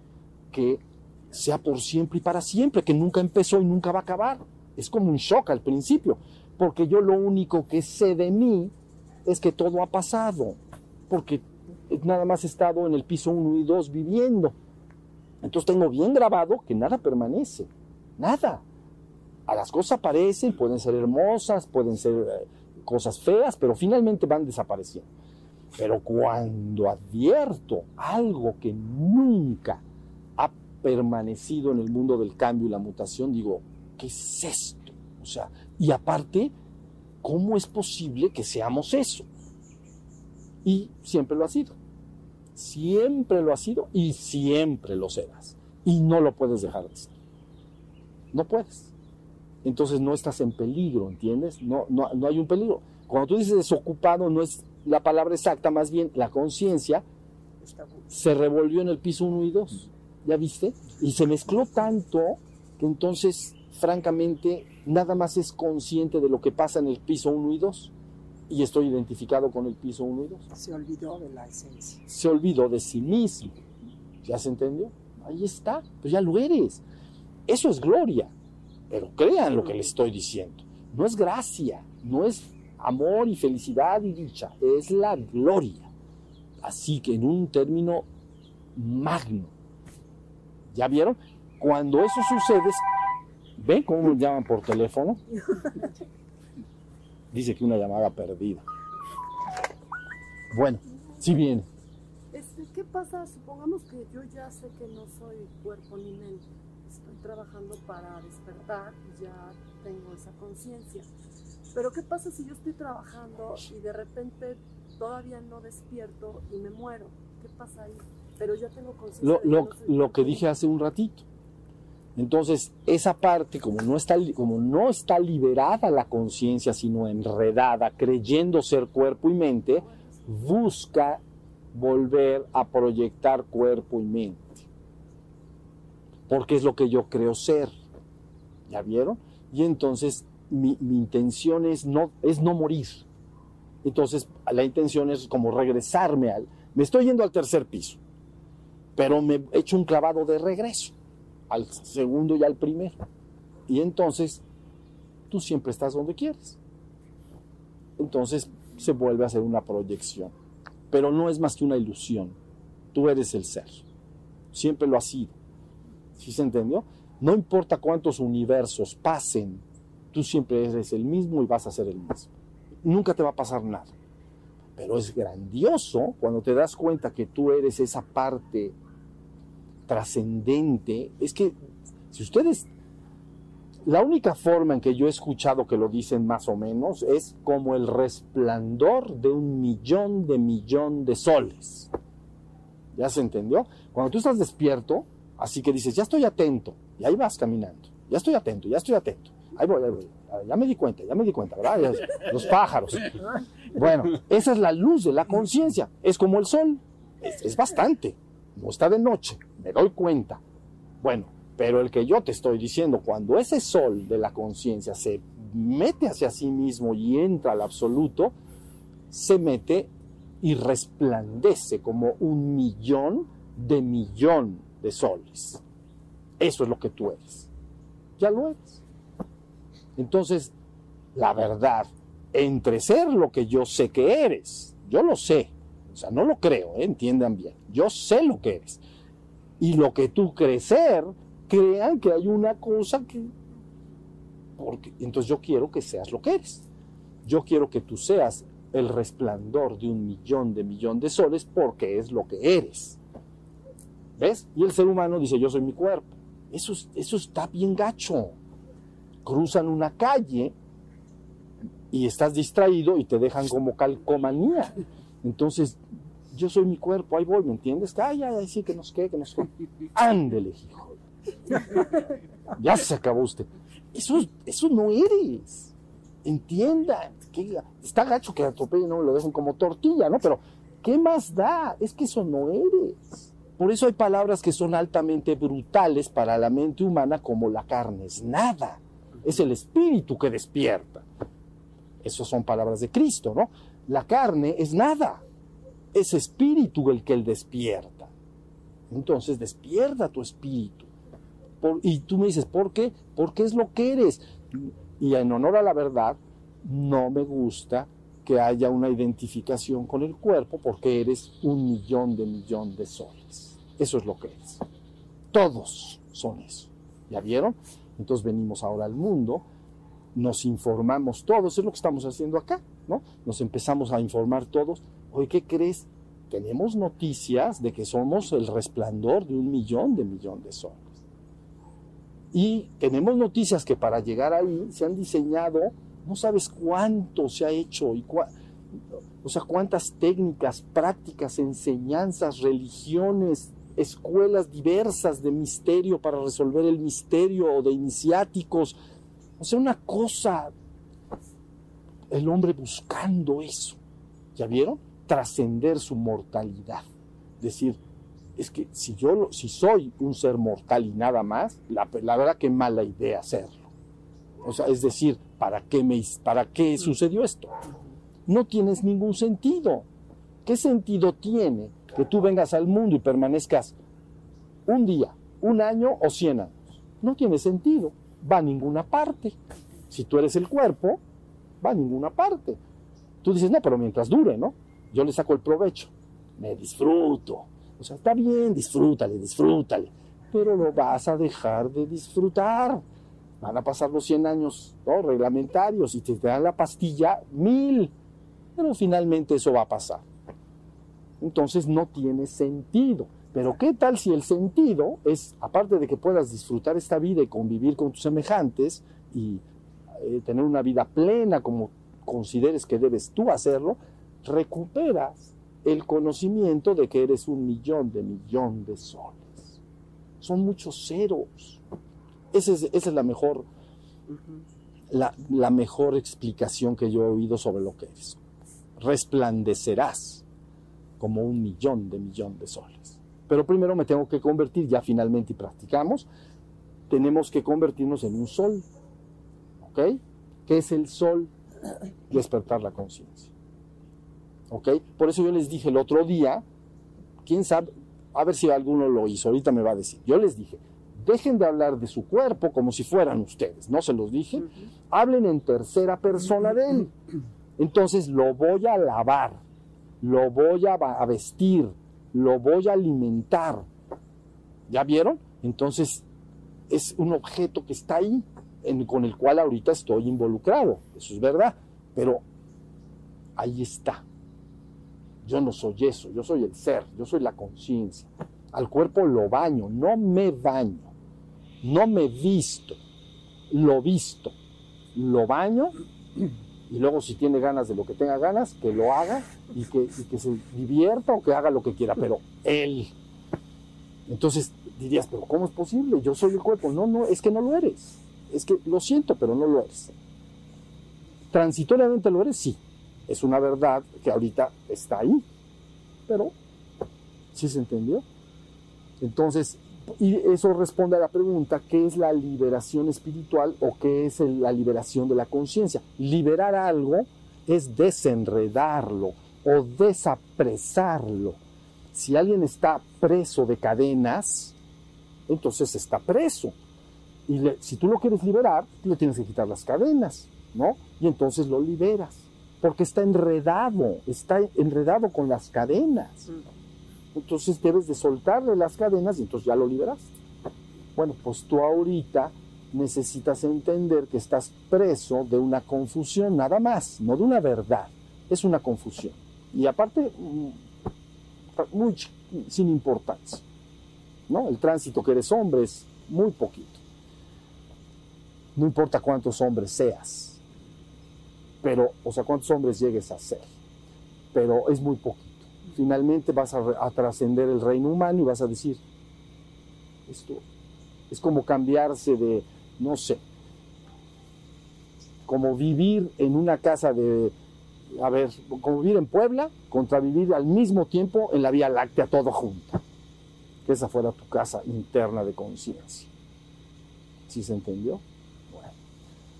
que sea por siempre y para siempre, que nunca empezó y nunca va a acabar? Es como un shock al principio, porque yo lo único que sé de mí es que todo ha pasado, porque nada más he estado en el piso 1 y 2 viviendo. Entonces tengo bien grabado que nada permanece, nada. A las cosas aparecen, pueden ser hermosas, pueden ser eh, cosas feas, pero finalmente van desapareciendo. Pero cuando advierto algo que nunca ha permanecido en el mundo del cambio y la mutación, digo, ¿qué es esto? O sea, y aparte, ¿cómo es posible que seamos eso? Y siempre lo ha sido. Siempre lo ha sido y siempre lo serás. Y no lo puedes dejar de ser. No puedes. Entonces no estás en peligro, ¿entiendes? No, no, no hay un peligro. Cuando tú dices desocupado, no es la palabra exacta, más bien la conciencia se revolvió en el piso 1 y 2. ¿Ya viste? Y se mezcló tanto que entonces, francamente, nada más es consciente de lo que pasa en el piso 1 y 2. Y estoy identificado con el piso 1 y 2. Se olvidó de la esencia. Se olvidó de sí mismo. ¿Ya se entendió? Ahí está. Pues ya lo eres. Eso es gloria. Pero crean lo que les estoy diciendo. No es gracia, no es amor y felicidad y dicha, es la gloria. Así que en un término magno. ¿Ya vieron? Cuando eso sucede, ¿ven cómo me llaman por teléfono? Dice que una llamada perdida. Bueno, si viene. Este, ¿Qué pasa? Supongamos que yo ya sé que no soy cuerpo ni mente. Estoy trabajando para despertar y ya tengo esa conciencia. Pero ¿qué pasa si yo estoy trabajando y de repente todavía no despierto y me muero? ¿Qué pasa ahí? Pero ya tengo conciencia. Lo, que lo- no soy lo que dije hace un ratito. Entonces, esa parte, como no está, como no está liberada la conciencia, sino enredada, creyendo ser cuerpo y mente, busca volver a proyectar cuerpo y mente. Porque es lo que yo creo ser. ¿Ya vieron? Y entonces mi, mi intención es no, es no morir. Entonces la intención es como regresarme al... Me estoy yendo al tercer piso, pero me he hecho un clavado de regreso, al segundo y al primero. Y entonces tú siempre estás donde quieres. Entonces se vuelve a hacer una proyección. Pero no es más que una ilusión. Tú eres el ser. Siempre lo has sido. ¿Sí se entendió? No importa cuántos universos pasen, tú siempre eres el mismo y vas a ser el mismo. Nunca te va a pasar nada. Pero es grandioso cuando te das cuenta que tú eres esa parte trascendente. Es que si ustedes... La única forma en que yo he escuchado que lo dicen más o menos es como el resplandor de un millón de millón de soles. ¿Ya se entendió? Cuando tú estás despierto, así que dices, ya estoy atento, y ahí vas caminando, ya estoy atento, ya estoy atento, ahí voy, ahí voy, ya me di cuenta, ya me di cuenta, ¿verdad? Los pájaros. Bueno, esa es la luz de la conciencia, es como el sol, es bastante, no está de noche, me doy cuenta. Bueno, pero el que yo te estoy diciendo, cuando ese sol de la conciencia se mete hacia sí mismo y entra al absoluto, se mete y resplandece como un millón de millón de soles. Eso es lo que tú eres. Ya lo eres. Entonces, la verdad, entre ser lo que yo sé que eres, yo lo sé, o sea, no lo creo, ¿eh? entiendan bien, yo sé lo que eres, y lo que tú crees ser, crean que hay una cosa que... Porque, entonces yo quiero que seas lo que eres. Yo quiero que tú seas el resplandor de un millón de millón de soles porque es lo que eres. ¿Ves? Y el ser humano dice, yo soy mi cuerpo. Eso, es- eso está bien gacho. Cruzan una calle y estás distraído y te dejan como calcomanía. Entonces, yo soy mi cuerpo, ahí voy, ¿me entiendes? Ay, ay, ay, sí, que nos quede, que nos quede. Ándele, hijo. Ya se acabó usted. Eso, eso no eres. Entiendan. que está gacho que atropellen, no lo dejen como tortilla, ¿no? Pero, ¿qué más da? Es que eso no eres. Por eso hay palabras que son altamente brutales para la mente humana, como la carne es nada. Es el espíritu que despierta. Esas son palabras de Cristo, ¿no? La carne es nada. Es espíritu el que él despierta. Entonces despierta tu espíritu. Y tú me dices, ¿por qué? Porque es lo que eres. Y en honor a la verdad, no me gusta que haya una identificación con el cuerpo porque eres un millón de millón de soles. Eso es lo que eres. Todos son eso. ¿Ya vieron? Entonces venimos ahora al mundo, nos informamos todos, es lo que estamos haciendo acá, ¿no? Nos empezamos a informar todos. Oye, ¿qué crees? Tenemos noticias de que somos el resplandor de un millón de millón de soles. Y tenemos noticias que para llegar ahí se han diseñado, no sabes cuánto se ha hecho y o sea, cuántas técnicas, prácticas, enseñanzas, religiones, escuelas diversas de misterio para resolver el misterio o de iniciáticos. O sea, una cosa, el hombre buscando eso. ¿Ya vieron? Trascender su mortalidad. Decir, es que si yo si soy un ser mortal y nada más, la, la verdad que mala idea hacerlo. O sea, es decir, ¿para qué, me, ¿para qué sucedió esto? No tienes ningún sentido. ¿Qué sentido tiene que tú vengas al mundo y permanezcas un día, un año o cien años? No tiene sentido. Va a ninguna parte. Si tú eres el cuerpo, va a ninguna parte. Tú dices, no, pero mientras dure, ¿no? Yo le saco el provecho. Me disfruto. O sea, está bien, disfrútale, disfrútale. Pero lo vas a dejar de disfrutar. Van a pasar los 100 años ¿no? reglamentarios y te dan la pastilla mil. Pero finalmente eso va a pasar. Entonces no tiene sentido. Pero ¿qué tal si el sentido es, aparte de que puedas disfrutar esta vida y convivir con tus semejantes y eh, tener una vida plena como consideres que debes tú hacerlo, recuperas el conocimiento de que eres un millón de millón de soles. Son muchos ceros. Esa es, esa es la mejor la, la mejor explicación que yo he oído sobre lo que eres. Resplandecerás como un millón de millón de soles. Pero primero me tengo que convertir, ya finalmente y practicamos, tenemos que convertirnos en un sol. ¿Ok? ¿Qué es el sol? Despertar la conciencia. ¿Ok? Por eso yo les dije el otro día, quién sabe, a ver si alguno lo hizo, ahorita me va a decir. Yo les dije, dejen de hablar de su cuerpo como si fueran ustedes, no se los dije, hablen en tercera persona de él. Entonces lo voy a lavar, lo voy a, vestir, lo voy a alimentar. ¿Ya vieron? Entonces es un objeto que está ahí, con el cual ahorita estoy involucrado, eso es verdad, pero ahí está. Yo no soy eso, yo soy el ser, yo soy la conciencia. Al cuerpo lo baño, no me baño, no me visto, lo visto, lo baño y luego si tiene ganas de lo que tenga ganas, que lo haga y que, se divierta o que haga lo que quiera, pero él. Entonces dirías, pero ¿cómo es posible? Yo soy el cuerpo. No, no, es que no lo eres. Es que lo siento, pero no lo eres. Transitoriamente lo eres, sí. Es una verdad que ahorita está ahí. Pero, ¿sí se entendió? Entonces, y eso responde a la pregunta, ¿qué es la liberación espiritual o qué es la liberación de la conciencia? Liberar algo es desenredarlo o desapresarlo. Si alguien está preso de cadenas, entonces está preso. Y si tú lo quieres liberar, le tienes que quitar las cadenas, ¿no? Y entonces lo liberas, porque está enredado, está enredado con las cadenas. Entonces debes de soltarle las cadenas y entonces ya lo liberaste. Bueno, pues tú ahorita necesitas entender que estás preso de una confusión nada más, no de una verdad, es una confusión. Y aparte, mm, muy sin importancia. ¿no? El tránsito que eres hombre es muy poquito. No importa cuántos hombres seas, pero, o sea, cuántos hombres llegues a ser, pero es muy poquito. Finalmente vas a, trascender el reino humano y vas a decir, esto es como cambiarse de, no sé, como vivir en una casa de, a ver, como vivir en Puebla contra vivir al mismo tiempo en la Vía Láctea todo junto. Que esa fuera tu casa interna de conciencia. ¿Sí se entendió? Bueno,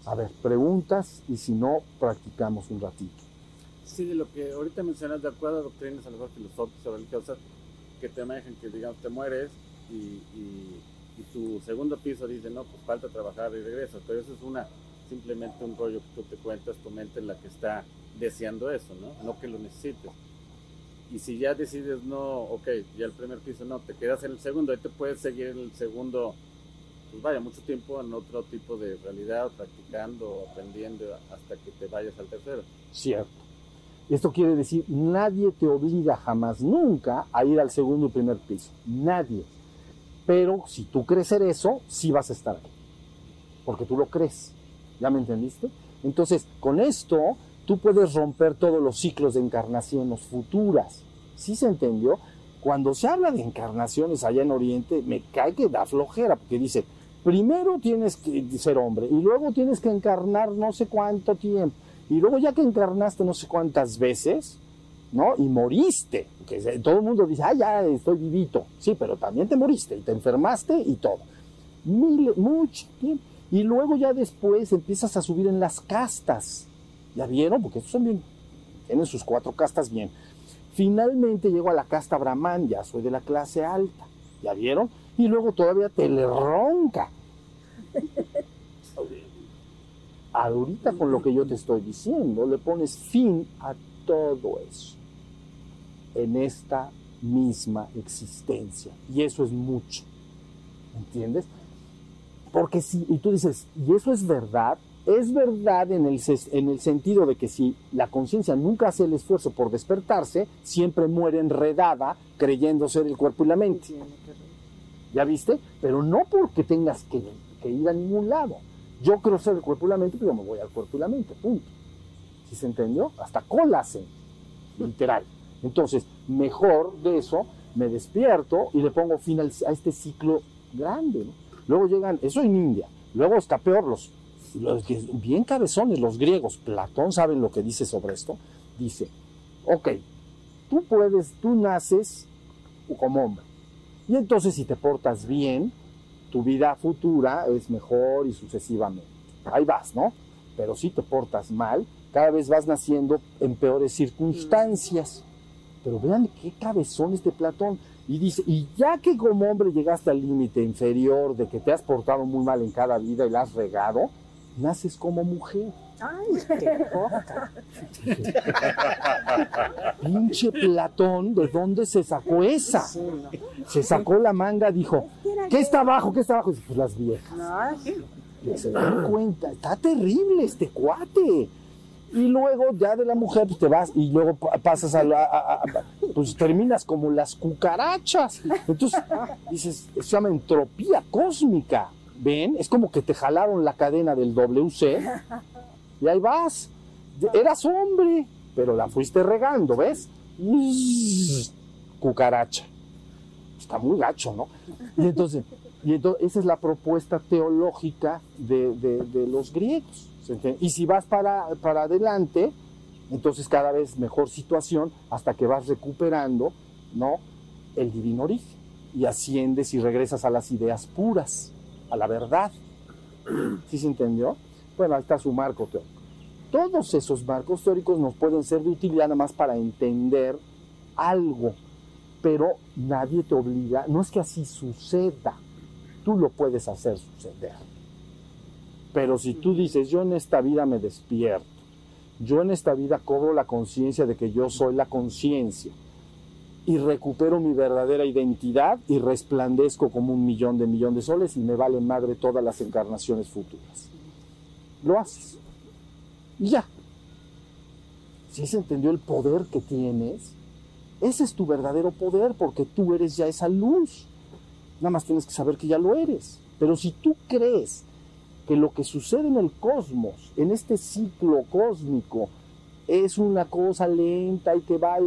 a ver, preguntas y si no, practicamos un ratito. Sí, de lo que ahorita mencionas, de acuerdo a doctrinas a lo mejor filosóficas o religiosas, que te manejan que, digamos, te mueres y, y, tu segundo piso dice, no, pues falta trabajar y regresas, pero eso es una, simplemente un rollo que tú te cuentas, tu mente en la que está deseando eso, ¿no? No que lo necesites. Y si ya decides no, ok, ya el primer piso no, te quedas en el segundo, ahí te puedes seguir en el segundo, pues vaya, mucho tiempo en otro tipo de realidad, practicando, aprendiendo, hasta que te vayas al tercero. Cierto. Esto quiere decir, nadie te obliga jamás, nunca, a ir al segundo y primer piso. Nadie. Pero si tú crees ser eso, sí vas a estar ahí. Porque tú lo crees. ¿Ya me entendiste? Entonces, con esto, tú puedes romper todos los ciclos de encarnaciones futuras. ¿Sí se entendió? Cuando se habla de encarnaciones allá en Oriente, me cae que da flojera, porque dice, primero tienes que ser hombre y luego tienes que encarnar no sé cuánto tiempo. Y luego ya que encarnaste no sé cuántas veces, ¿no? Y moriste. Que todo el mundo dice, ah, ya estoy vivito. Sí, pero también te moriste y te enfermaste y todo. Mil, mucho tiempo. Y luego ya después empiezas a subir en las castas. ¿Ya vieron? Porque estos son bien, tienen sus cuatro castas bien. Finalmente llego a la casta Brahman, ya soy de la clase alta. ¿Ya vieron? Y luego todavía te le ronca. Ahorita con lo que yo te estoy diciendo, le pones fin a todo eso en esta misma existencia. Y eso es mucho. ¿Entiendes? Porque si, y tú dices, ¿y eso es verdad? Es verdad en el, en el sentido de que si la conciencia nunca hace el esfuerzo por despertarse, siempre muere enredada creyendo ser el cuerpo y la mente. ¿Ya viste? Pero no porque tengas que, que ir a ningún lado. Yo creo ser el cuerpo y la mente, pero me voy al cuerpo y la mente, punto. ¿Sí se entendió? Hasta cola literal. Entonces, mejor de eso, me despierto y le pongo fin a este ciclo grande. Luego llegan, eso en India, luego está peor, los, los bien cabezones, los griegos, Platón saben lo que dice sobre esto, dice, ok, tú puedes, tú naces como hombre, y entonces si te portas bien, tu vida futura es mejor y sucesivamente. Ahí vas, ¿no? Pero si te portas mal, cada vez vas naciendo en peores circunstancias. Pero vean qué cabezón este Platón. Y dice, y ya que como hombre llegaste al límite inferior de que te has portado muy mal en cada vida y la has regado, naces como mujer. Ay, qué poca. Pinche Platón, ¿de dónde se sacó esa? Sí, no. Se sacó la manga, dijo, ¿qué está abajo? ¿Qué está abajo? Pues las viejas. Ay, Y se dan cuenta, está terrible este cuate. Y luego ya de la mujer pues te vas y luego pa- pasas a la, a- pues terminas como las cucarachas. Entonces dices, se llama entropía cósmica. ¿Ven? Es como que te jalaron la cadena del WC y ahí vas. Eras hombre, pero la fuiste regando, ¿ves? Cucaracha. Está muy gacho, ¿no? Y entonces, y entonces esa es la propuesta teológica de, de- los griegos. Y si vas para, para adelante, entonces cada vez mejor situación hasta que vas recuperando ¿no? el divino origen y asciendes y regresas a las ideas puras, a la verdad. ¿Sí se entendió? Bueno, está su marco teórico. Todos esos marcos teóricos nos pueden ser de utilidad nada más para entender algo, pero nadie te obliga, no es que así suceda, tú lo puedes hacer suceder. Pero si tú dices, yo en esta vida me despierto, yo en esta vida cobro la conciencia de que yo soy la conciencia y recupero mi verdadera identidad y resplandezco como un millón de millón de soles y me vale madre todas las encarnaciones futuras. Lo haces. Y ya. Si se entendió el poder que tienes, ese es tu verdadero poder porque tú eres ya esa luz. Nada más tienes que saber que ya lo eres. Pero si tú crees que lo que sucede en el cosmos, en este ciclo cósmico, es una cosa lenta y que va,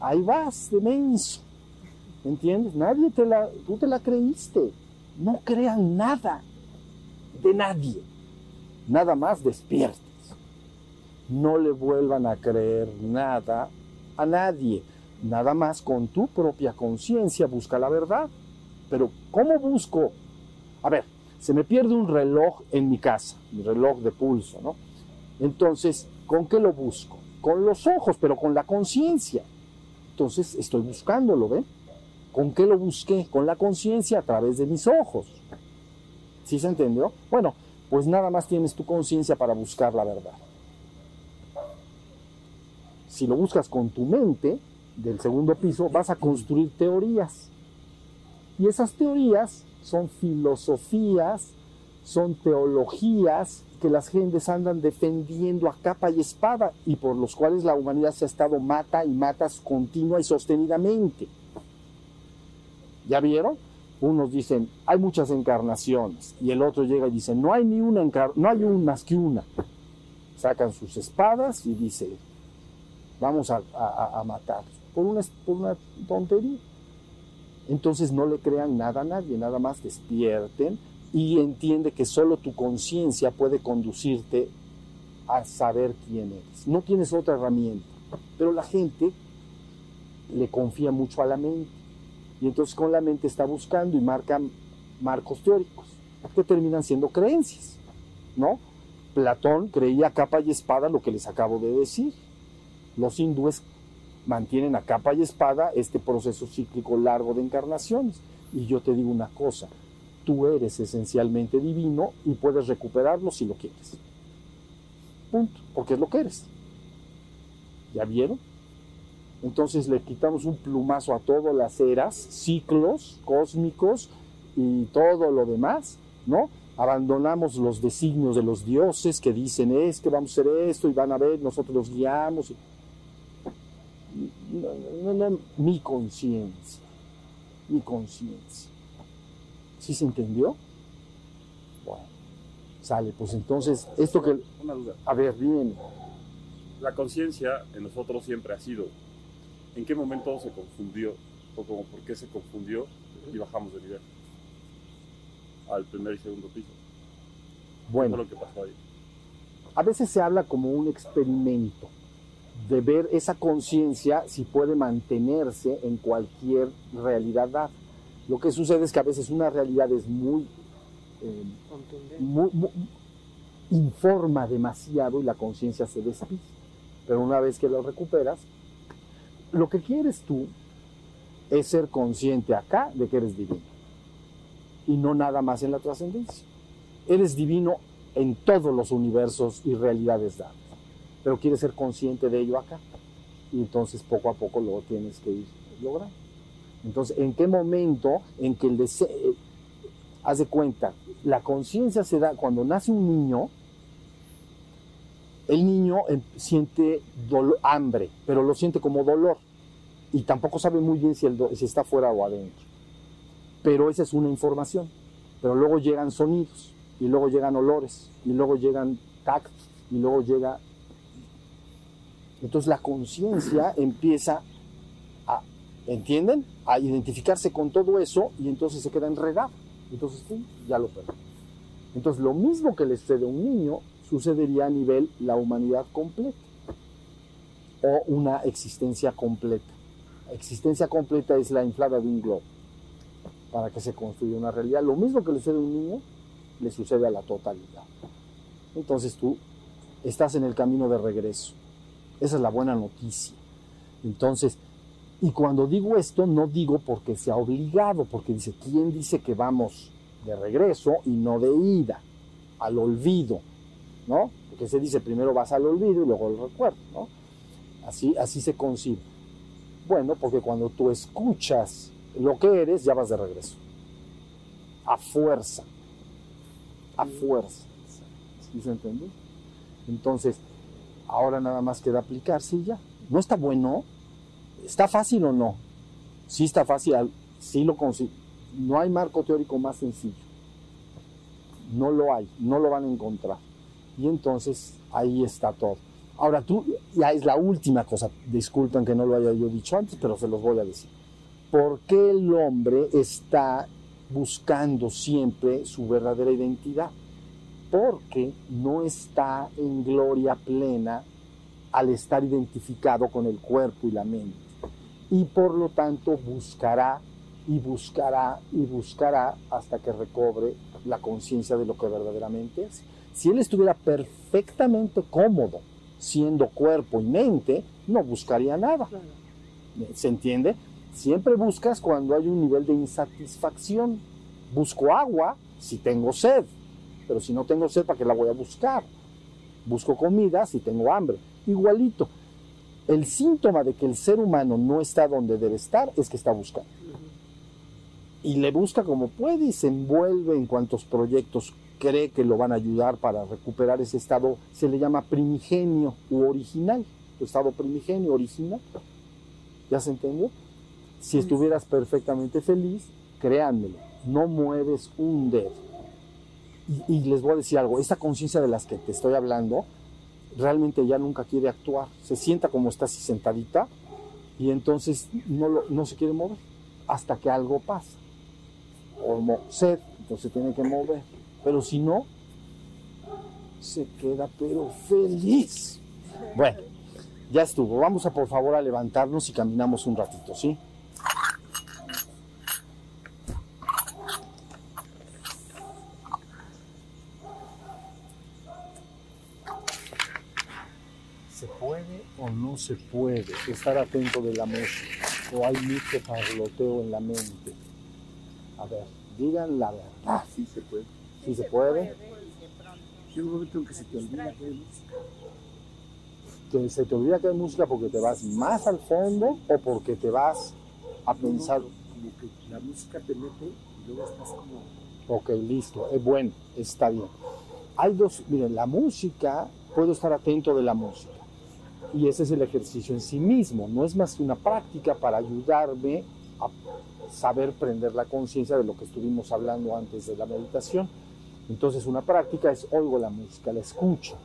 ahí vas de menso. ¿Entiendes? Nadie te la, tú te la creíste. No crean nada de nadie. Nada más despiertes. No le vuelvan a creer nada a nadie. Nada más con tu propia conciencia busca la verdad. Pero ¿cómo busco? A ver, se me pierde un reloj en mi casa, mi reloj de pulso, ¿no? Entonces, ¿con qué lo busco? Con los ojos, pero con la conciencia. Entonces, estoy buscándolo, ¿ven? ¿Con qué lo busqué? Con la conciencia a través de mis ojos. ¿Sí se entendió? Bueno, pues nada más tienes tu conciencia para buscar la verdad. si lo buscas con tu mente del segundo piso, vas a construir teorías. Y esas teorías son filosofías, son teologías que las gentes andan defendiendo a capa y espada y por los cuales la humanidad se ha estado mata y matas continua y sostenidamente. ¿Ya vieron? Unos dicen, hay muchas encarnaciones, y el otro llega y dice, no hay ni una encar no hay más que una. Sacan sus espadas y dice, vamos a, a, a matar por una, por una tontería. Entonces no le crean nada a nadie, nada más despierten y entiende que solo tu conciencia puede conducirte a saber quién eres. No tienes otra herramienta, pero la gente le confía mucho a la mente y entonces con la mente está buscando y marca marcos teóricos que terminan siendo creencias, ¿no? Platón creía capa y espada lo que les acabo de decir. Los hindúes mantienen a capa y espada este proceso cíclico largo de encarnaciones. Y yo te digo una cosa, tú eres esencialmente divino y puedes recuperarlo si lo quieres. Punto, porque es lo que eres. ¿Ya vieron? Entonces le quitamos un plumazo a todas las eras, ciclos cósmicos y todo lo demás, ¿no? Abandonamos los designios de los dioses que dicen es que vamos a hacer esto y van a ver, nosotros los guiamos. No, no, no, mi conciencia, mi conciencia. ¿Sí se entendió? Bueno, sale, pues entonces, esto que... Una duda. A ver, bien. La conciencia en nosotros siempre ha sido. ¿En qué momento se confundió? ¿O como por qué se confundió y bajamos de nivel? Al primer y segundo piso. ¿Qué fue Bueno, lo que pasó ahí? a veces se habla como un experimento de ver esa conciencia si puede mantenerse en cualquier realidad dada. Lo que sucede es que a veces una realidad es muy, eh, muy- muy- informa demasiado y la conciencia se despista. Pero una vez que lo recuperas, lo que quieres tú es ser consciente acá de que eres divino y no nada más en la trascendencia. Eres divino en todos los universos y realidades dadas, pero quieres ser consciente de ello acá y entonces poco a poco lo tienes que ir logrando. Entonces, ¿en qué momento en que el deseo, haz de cuenta, la conciencia se da cuando nace un niño, el niño em, siente hambre, pero lo siente como dolor y tampoco sabe muy bien si, está fuera o adentro. Pero esa es una información. Pero luego llegan sonidos, y luego llegan olores, y luego llegan tactos, y luego llega... Entonces la conciencia empieza a, ¿entienden? A identificarse con todo eso y entonces se queda enredado. Entonces, ¡pum! ya lo perdió. Entonces lo mismo que le sucede a un niño sucedería a nivel la humanidad completa o una existencia completa. Existencia completa es la inflada de un globo para que se construya una realidad. Lo mismo que le sucede a un niño, le sucede a la totalidad. Entonces tú estás en el camino de regreso. Esa es la buena noticia. Entonces, y cuando digo esto, no digo porque sea obligado, porque dice, ¿quién dice que vamos de regreso y no de ida, al olvido? ¿No? Porque se dice, primero vas al olvido y luego al recuerdo, ¿no? Así, así se concibe. Bueno, porque cuando tú escuchas lo que eres, ya vas de regreso. A fuerza. A fuerza. ¿Sí se? Entonces, ahora nada más queda aplicarse y ya. ¿No está bueno? ¿Está fácil o no? Sí está fácil, sí lo consigo. No hay marco teórico más sencillo. No lo hay, no lo van a encontrar. Y entonces ahí está todo. Ahora tú, ya es la última cosa, disculpen que no lo haya yo dicho antes, pero se los voy a decir. ¿Por qué el hombre está buscando siempre su verdadera identidad? Porque no está en gloria plena al estar identificado con el cuerpo y la mente. Y por lo tanto buscará y buscará y buscará hasta que recobre la conciencia de lo que verdaderamente es. Si él estuviera perfectamente cómodo siendo cuerpo y mente, no buscaría nada. ¿Se entiende? Siempre buscas cuando hay un nivel de insatisfacción. Busco agua si tengo sed, pero si no tengo sed, ¿para qué la voy a buscar? Busco comida si tengo hambre. Igualito. El síntoma de que el ser humano no está donde debe estar es que está buscando. Y le busca como puede y se envuelve en cuantos proyectos cree que lo van a ayudar para recuperar ese estado, se le llama primigenio u original, tu estado primigenio, original. ¿Ya se entendió? Si estuvieras perfectamente feliz, créanmelo, no mueves un dedo. Y, y les voy a decir algo, esta conciencia de las que te estoy hablando, realmente ya nunca quiere actuar. Se sienta como está así sentadita y entonces no, lo- no se quiere mover hasta que algo pasa. O sed, entonces tiene que mover. Pero si no, se queda pero feliz. Bueno, ya estuvo. Vamos a por favor a levantarnos y caminamos un ratito, ¿sí? ¿Se puede o no se puede estar atento de la música? ¿O hay mucho parloteo en la mente? A ver, digan la verdad. Sí se puede. ¿Sí se puede? Llega un momento en que se te olvida que hay música. que se te olvida que hay música porque te vas más al fondo o porque te vas a pensar, Como que la música te mete y luego estás como... ok, listo, es bueno, está bien. Hay dos, miren, la música, puedo estar atento de la música. Y ese es el ejercicio en sí mismo, no es más que una práctica para ayudarme a saber prender la conciencia de lo que estuvimos hablando antes de la meditación. Entonces una práctica es oigo la música, la escucho.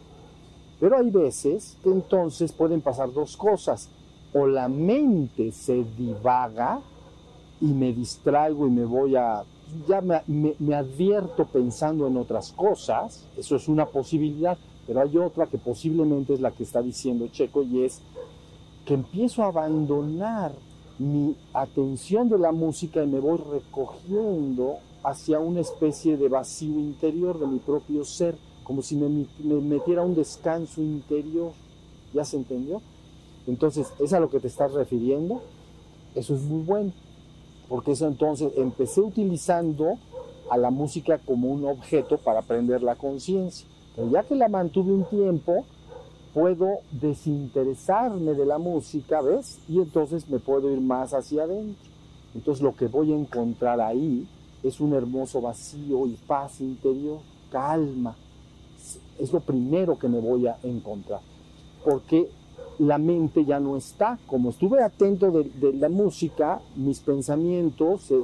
Pero hay veces que entonces pueden pasar dos cosas. O la mente se divaga y me distraigo y me voy a... Ya me, advierto pensando en otras cosas, eso es una posibilidad, pero hay otra que posiblemente es la que está diciendo Checo y es que empiezo a abandonar mi atención de la música y me voy recogiendo hacia una especie de vacío interior de mi propio ser, como si me, me metiera un descanso interior. ¿Ya se entendió? Entonces, ¿es a lo que te estás refiriendo? Eso es muy bueno, porque eso entonces empecé utilizando a la música como un objeto para aprender la conciencia. Pero ya que la mantuve un tiempo, puedo desinteresarme de la música, ¿ves? Y entonces me puedo ir más hacia adentro. Entonces lo que voy a encontrar ahí es un hermoso vacío y paz interior, calma. Es lo primero que me voy a encontrar. Porque la mente ya no está. Como estuve atento de, la música, mis pensamientos se,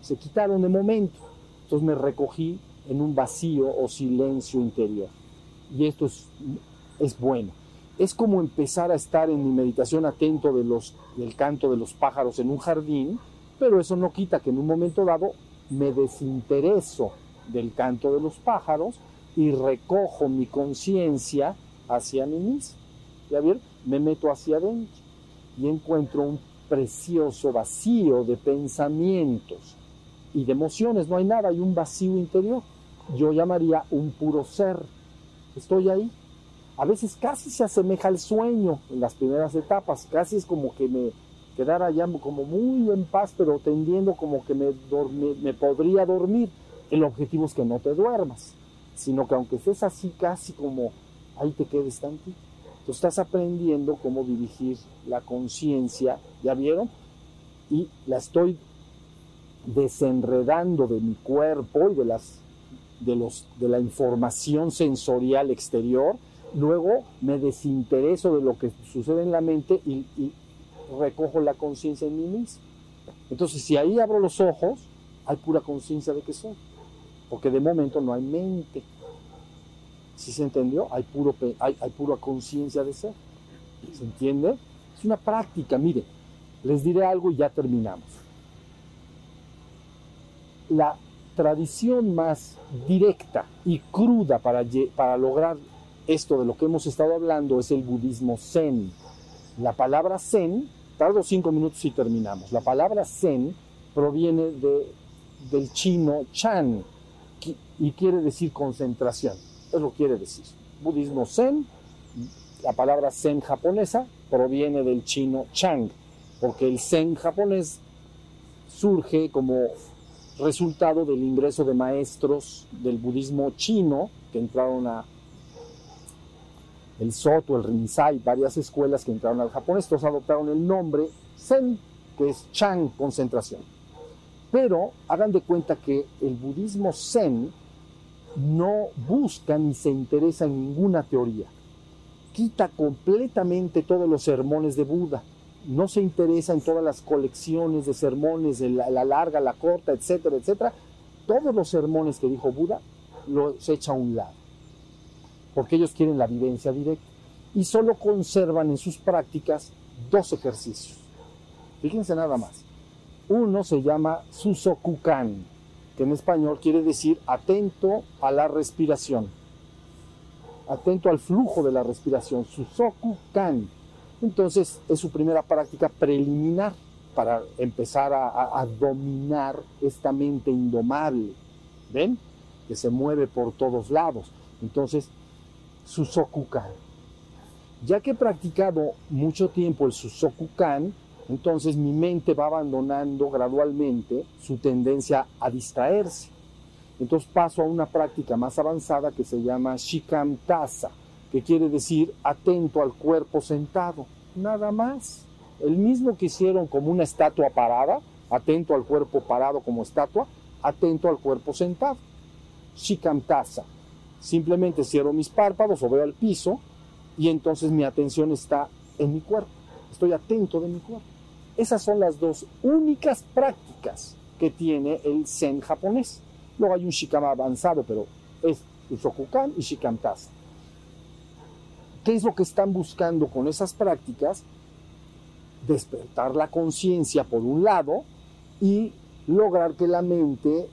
se quitaron de momento. Entonces me recogí en un vacío o silencio interior. Y esto es, es bueno. Es como empezar a estar en mi meditación atento de los, del canto de los pájaros en un jardín, pero eso no quita que en un momento dado me desintereso del canto de los pájaros y recojo mi conciencia hacia mí mismo. ¿Ya vieron? Me meto hacia adentro y encuentro un precioso vacío de pensamientos y de emociones. No hay nada, hay un vacío interior. Yo llamaría un puro ser. Estoy ahí. A veces casi se asemeja al sueño en las primeras etapas. Casi es como que me quedara ya como muy en paz, pero tendiendo como que me, me podría dormir. El objetivo es que no te duermas, sino que aunque estés así casi como ahí te quedes tantito. Tú estás aprendiendo cómo dirigir la conciencia, ¿ya vieron? Y la estoy desenredando de mi cuerpo y de las de los de la información sensorial exterior, luego me desintereso de lo que sucede en la mente y recojo la conciencia en mí mismo. Entonces, si ahí abro los ojos, hay pura conciencia de que soy, porque de momento no hay mente. ¿Sí se entendió? Hay, puro, hay, pura conciencia de ser. ¿Se entiende? Es una práctica. Mire, les diré algo y ya terminamos. La tradición más directa y cruda para, para lograr esto de lo que hemos estado hablando es el budismo zen. La palabra zen, tardo cinco minutos y terminamos. La palabra zen proviene de, del chino chan y quiere decir concentración. Eso quiere decir. Budismo zen, la palabra zen japonesa proviene del chino chang, porque el zen japonés surge como resultado del ingreso de maestros del budismo chino que entraron a, el Soto, el Rinzai, varias escuelas que entraron al Japón, estos adoptaron el nombre Zen, que es Chan, concentración. Pero hagan de cuenta que el budismo Zen no busca ni se interesa en ninguna teoría. Quita completamente todos los sermones de Buda. No se interesa en todas las colecciones de sermones, de la, la larga, la corta, etcétera, etcétera. Todos los sermones que dijo Buda los echa a un lado. Porque ellos quieren la vivencia directa. Y solo conservan en sus prácticas dos ejercicios. Fíjense nada más. Uno se llama Susokukan, que en español quiere decir atento a la respiración. Atento al flujo de la respiración. Susokukan. Entonces es su primera práctica preliminar para empezar a, dominar esta mente indomable. ¿Ven? Que se mueve por todos lados. Entonces, Susokukan. Ya que he practicado mucho tiempo el Susokukan, entonces mi mente va abandonando gradualmente su tendencia a distraerse. Entonces paso a una práctica más avanzada que se llama Shikamtasa, que quiere decir atento al cuerpo sentado. Nada más. El mismo que hicieron como una estatua parada, atento al cuerpo parado como estatua, atento al cuerpo sentado. Shikamtasa. Simplemente cierro mis párpados o veo al piso y entonces mi atención está en mi cuerpo. Estoy atento de mi cuerpo. Esas son las dos únicas prácticas que tiene el Zen japonés. Luego hay un Shikama avanzado, pero es Usokukan y Shikamtasa. ¿Qué es lo que están buscando con esas prácticas? Despertar la conciencia por un lado y lograr que la mente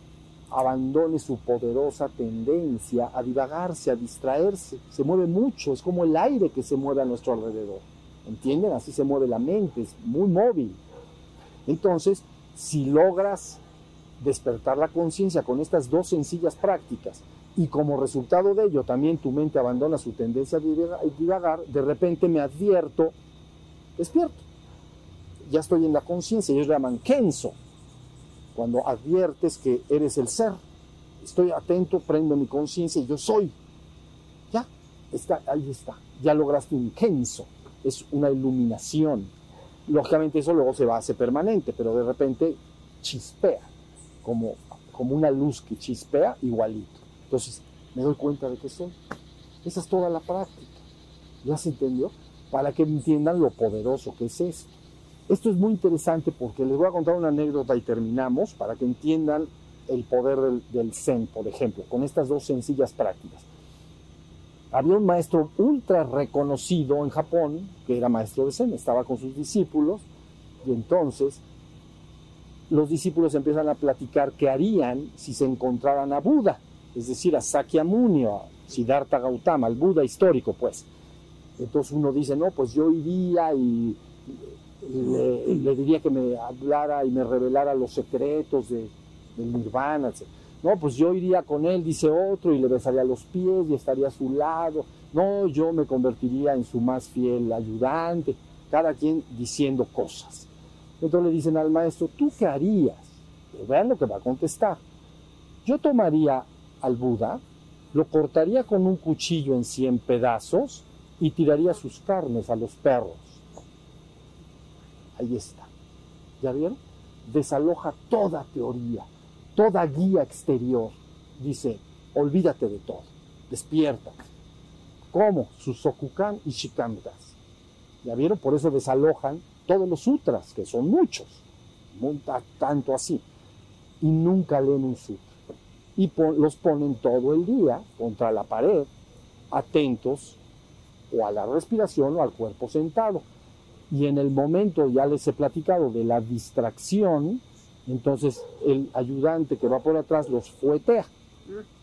abandone su poderosa tendencia a divagarse, a distraerse. Se mueve mucho, es como el aire que se mueve a nuestro alrededor. ¿Entienden? Así se mueve la mente, es muy móvil. Entonces, si logras despertar la conciencia con estas dos sencillas prácticas y como resultado de ello también tu mente abandona su tendencia a divagar- de repente me advierto, despierto. Ya estoy en la conciencia, ellos llaman kenso, cuando adviertes que eres el ser. Estoy atento, prendo mi conciencia y yo soy. Ya, está, ahí está. Ya lograste un kenso, es una iluminación. Lógicamente eso luego se va a hacer permanente, pero de repente chispea, como, como una luz que chispea igualito. Entonces me doy cuenta de que soy. Esa es toda la práctica. ¿Ya se entendió? Para que entiendan lo poderoso que es esto. Esto es muy interesante porque les voy a contar una anécdota y terminamos para que entiendan el poder del, Zen, por ejemplo, con estas dos sencillas prácticas. Había un maestro ultra reconocido en Japón, que era maestro de Zen, estaba con sus discípulos, y entonces los discípulos empiezan a platicar qué harían si se encontraran a Buda, es decir, a Sakyamuni, o a Siddhartha Gautama, al Buda histórico, pues. Entonces uno dice, no, pues yo iría y le, diría que me hablara y me revelara los secretos de, del nirvana. etc. No, pues yo iría con él, dice otro, y le besaría los pies y estaría a su lado. No, yo me convertiría en su más fiel ayudante. Cada quien diciendo cosas. Entonces le dicen al maestro, ¿tú qué harías? Pues vean lo que va a contestar. Yo tomaría al Buda, lo cortaría con un cuchillo en 100 pedazos y tiraría sus carnes a los perros. Ahí está. ¿Ya vieron? Desaloja toda teoría, toda guía exterior. Dice, olvídate de todo, despierta. ¿Cómo? Susokukan y Shikantas. ¿Ya vieron? Por eso desalojan todos los sutras, que son muchos, tanto así, y nunca leen un sutra. Y los ponen todo el día contra la pared, atentos o a la respiración o al cuerpo sentado. Y en el momento, ya les he platicado, de la distracción, entonces el ayudante que va por atrás los fuetea,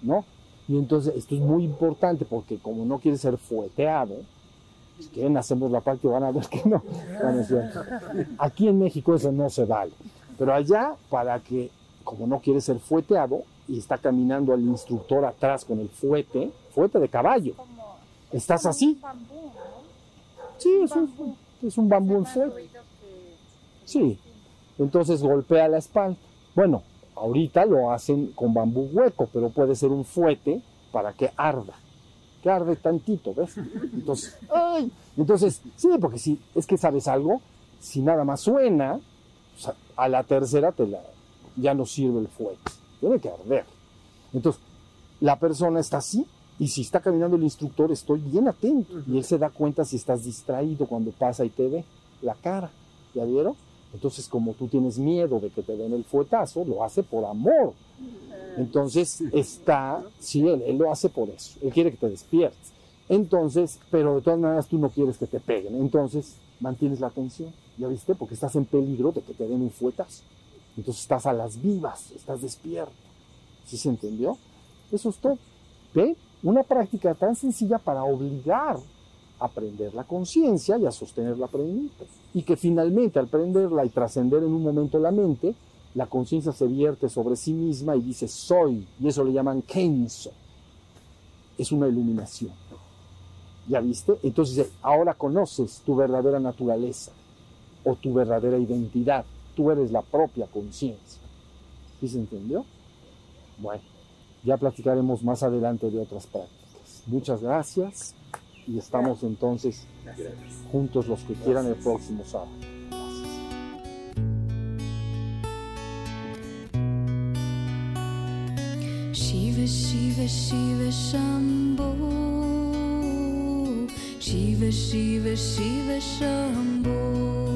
¿no? Y entonces esto es muy importante porque como no quiere ser fueteado, si quieren hacemos la práctica van a ver que no. Es. Aquí en México eso no se vale. Pero allá, para que, como no quiere ser fueteado, y está caminando el instructor atrás con el fuete, fuete de caballo. ¿Estás así? Sí, es un, es un bambú fuete. Sí. Entonces golpea la espalda. Bueno, ahorita lo hacen con bambú hueco, pero puede ser un fuete para que arda. que arde tantito, ¿ves? Entonces, ¡ay! Entonces, sí, porque si es que sabes algo, si nada más suena, o sea, a la tercera te la, ya no sirve el fuego, tiene que arder. Entonces, la persona está así, y si está caminando el instructor, estoy bien atento, y él se da cuenta si estás distraído cuando pasa y te ve la cara, ¿ya vieron? Entonces, como tú tienes miedo de que te den el fuetazo, lo hace por amor. Entonces, está, sí, él, él lo hace por eso. Él quiere que te despiertes. Entonces, pero de todas maneras tú no quieres que te peguen. Entonces, mantienes la atención. ¿Ya viste? Porque estás en peligro de que te den un fuetazo. Entonces, estás a las vivas, estás despierto. ¿Sí se entendió? Eso es todo. ¿Ve? Una práctica tan sencilla para obligar a aprender la conciencia y a sostener la. Y que finalmente al prenderla y trascender en un momento la mente, la conciencia se vierte sobre sí misma y dice soy, y eso le llaman kenso. Es una iluminación. ¿Ya viste? Entonces ahora conoces tu verdadera naturaleza o tu verdadera identidad. Tú eres la propia conciencia. ¿Sí se entendió? Bueno, ya platicaremos más adelante de otras prácticas. Muchas gracias y estamos entonces juntos los que quieran el próximo sábado. Shambho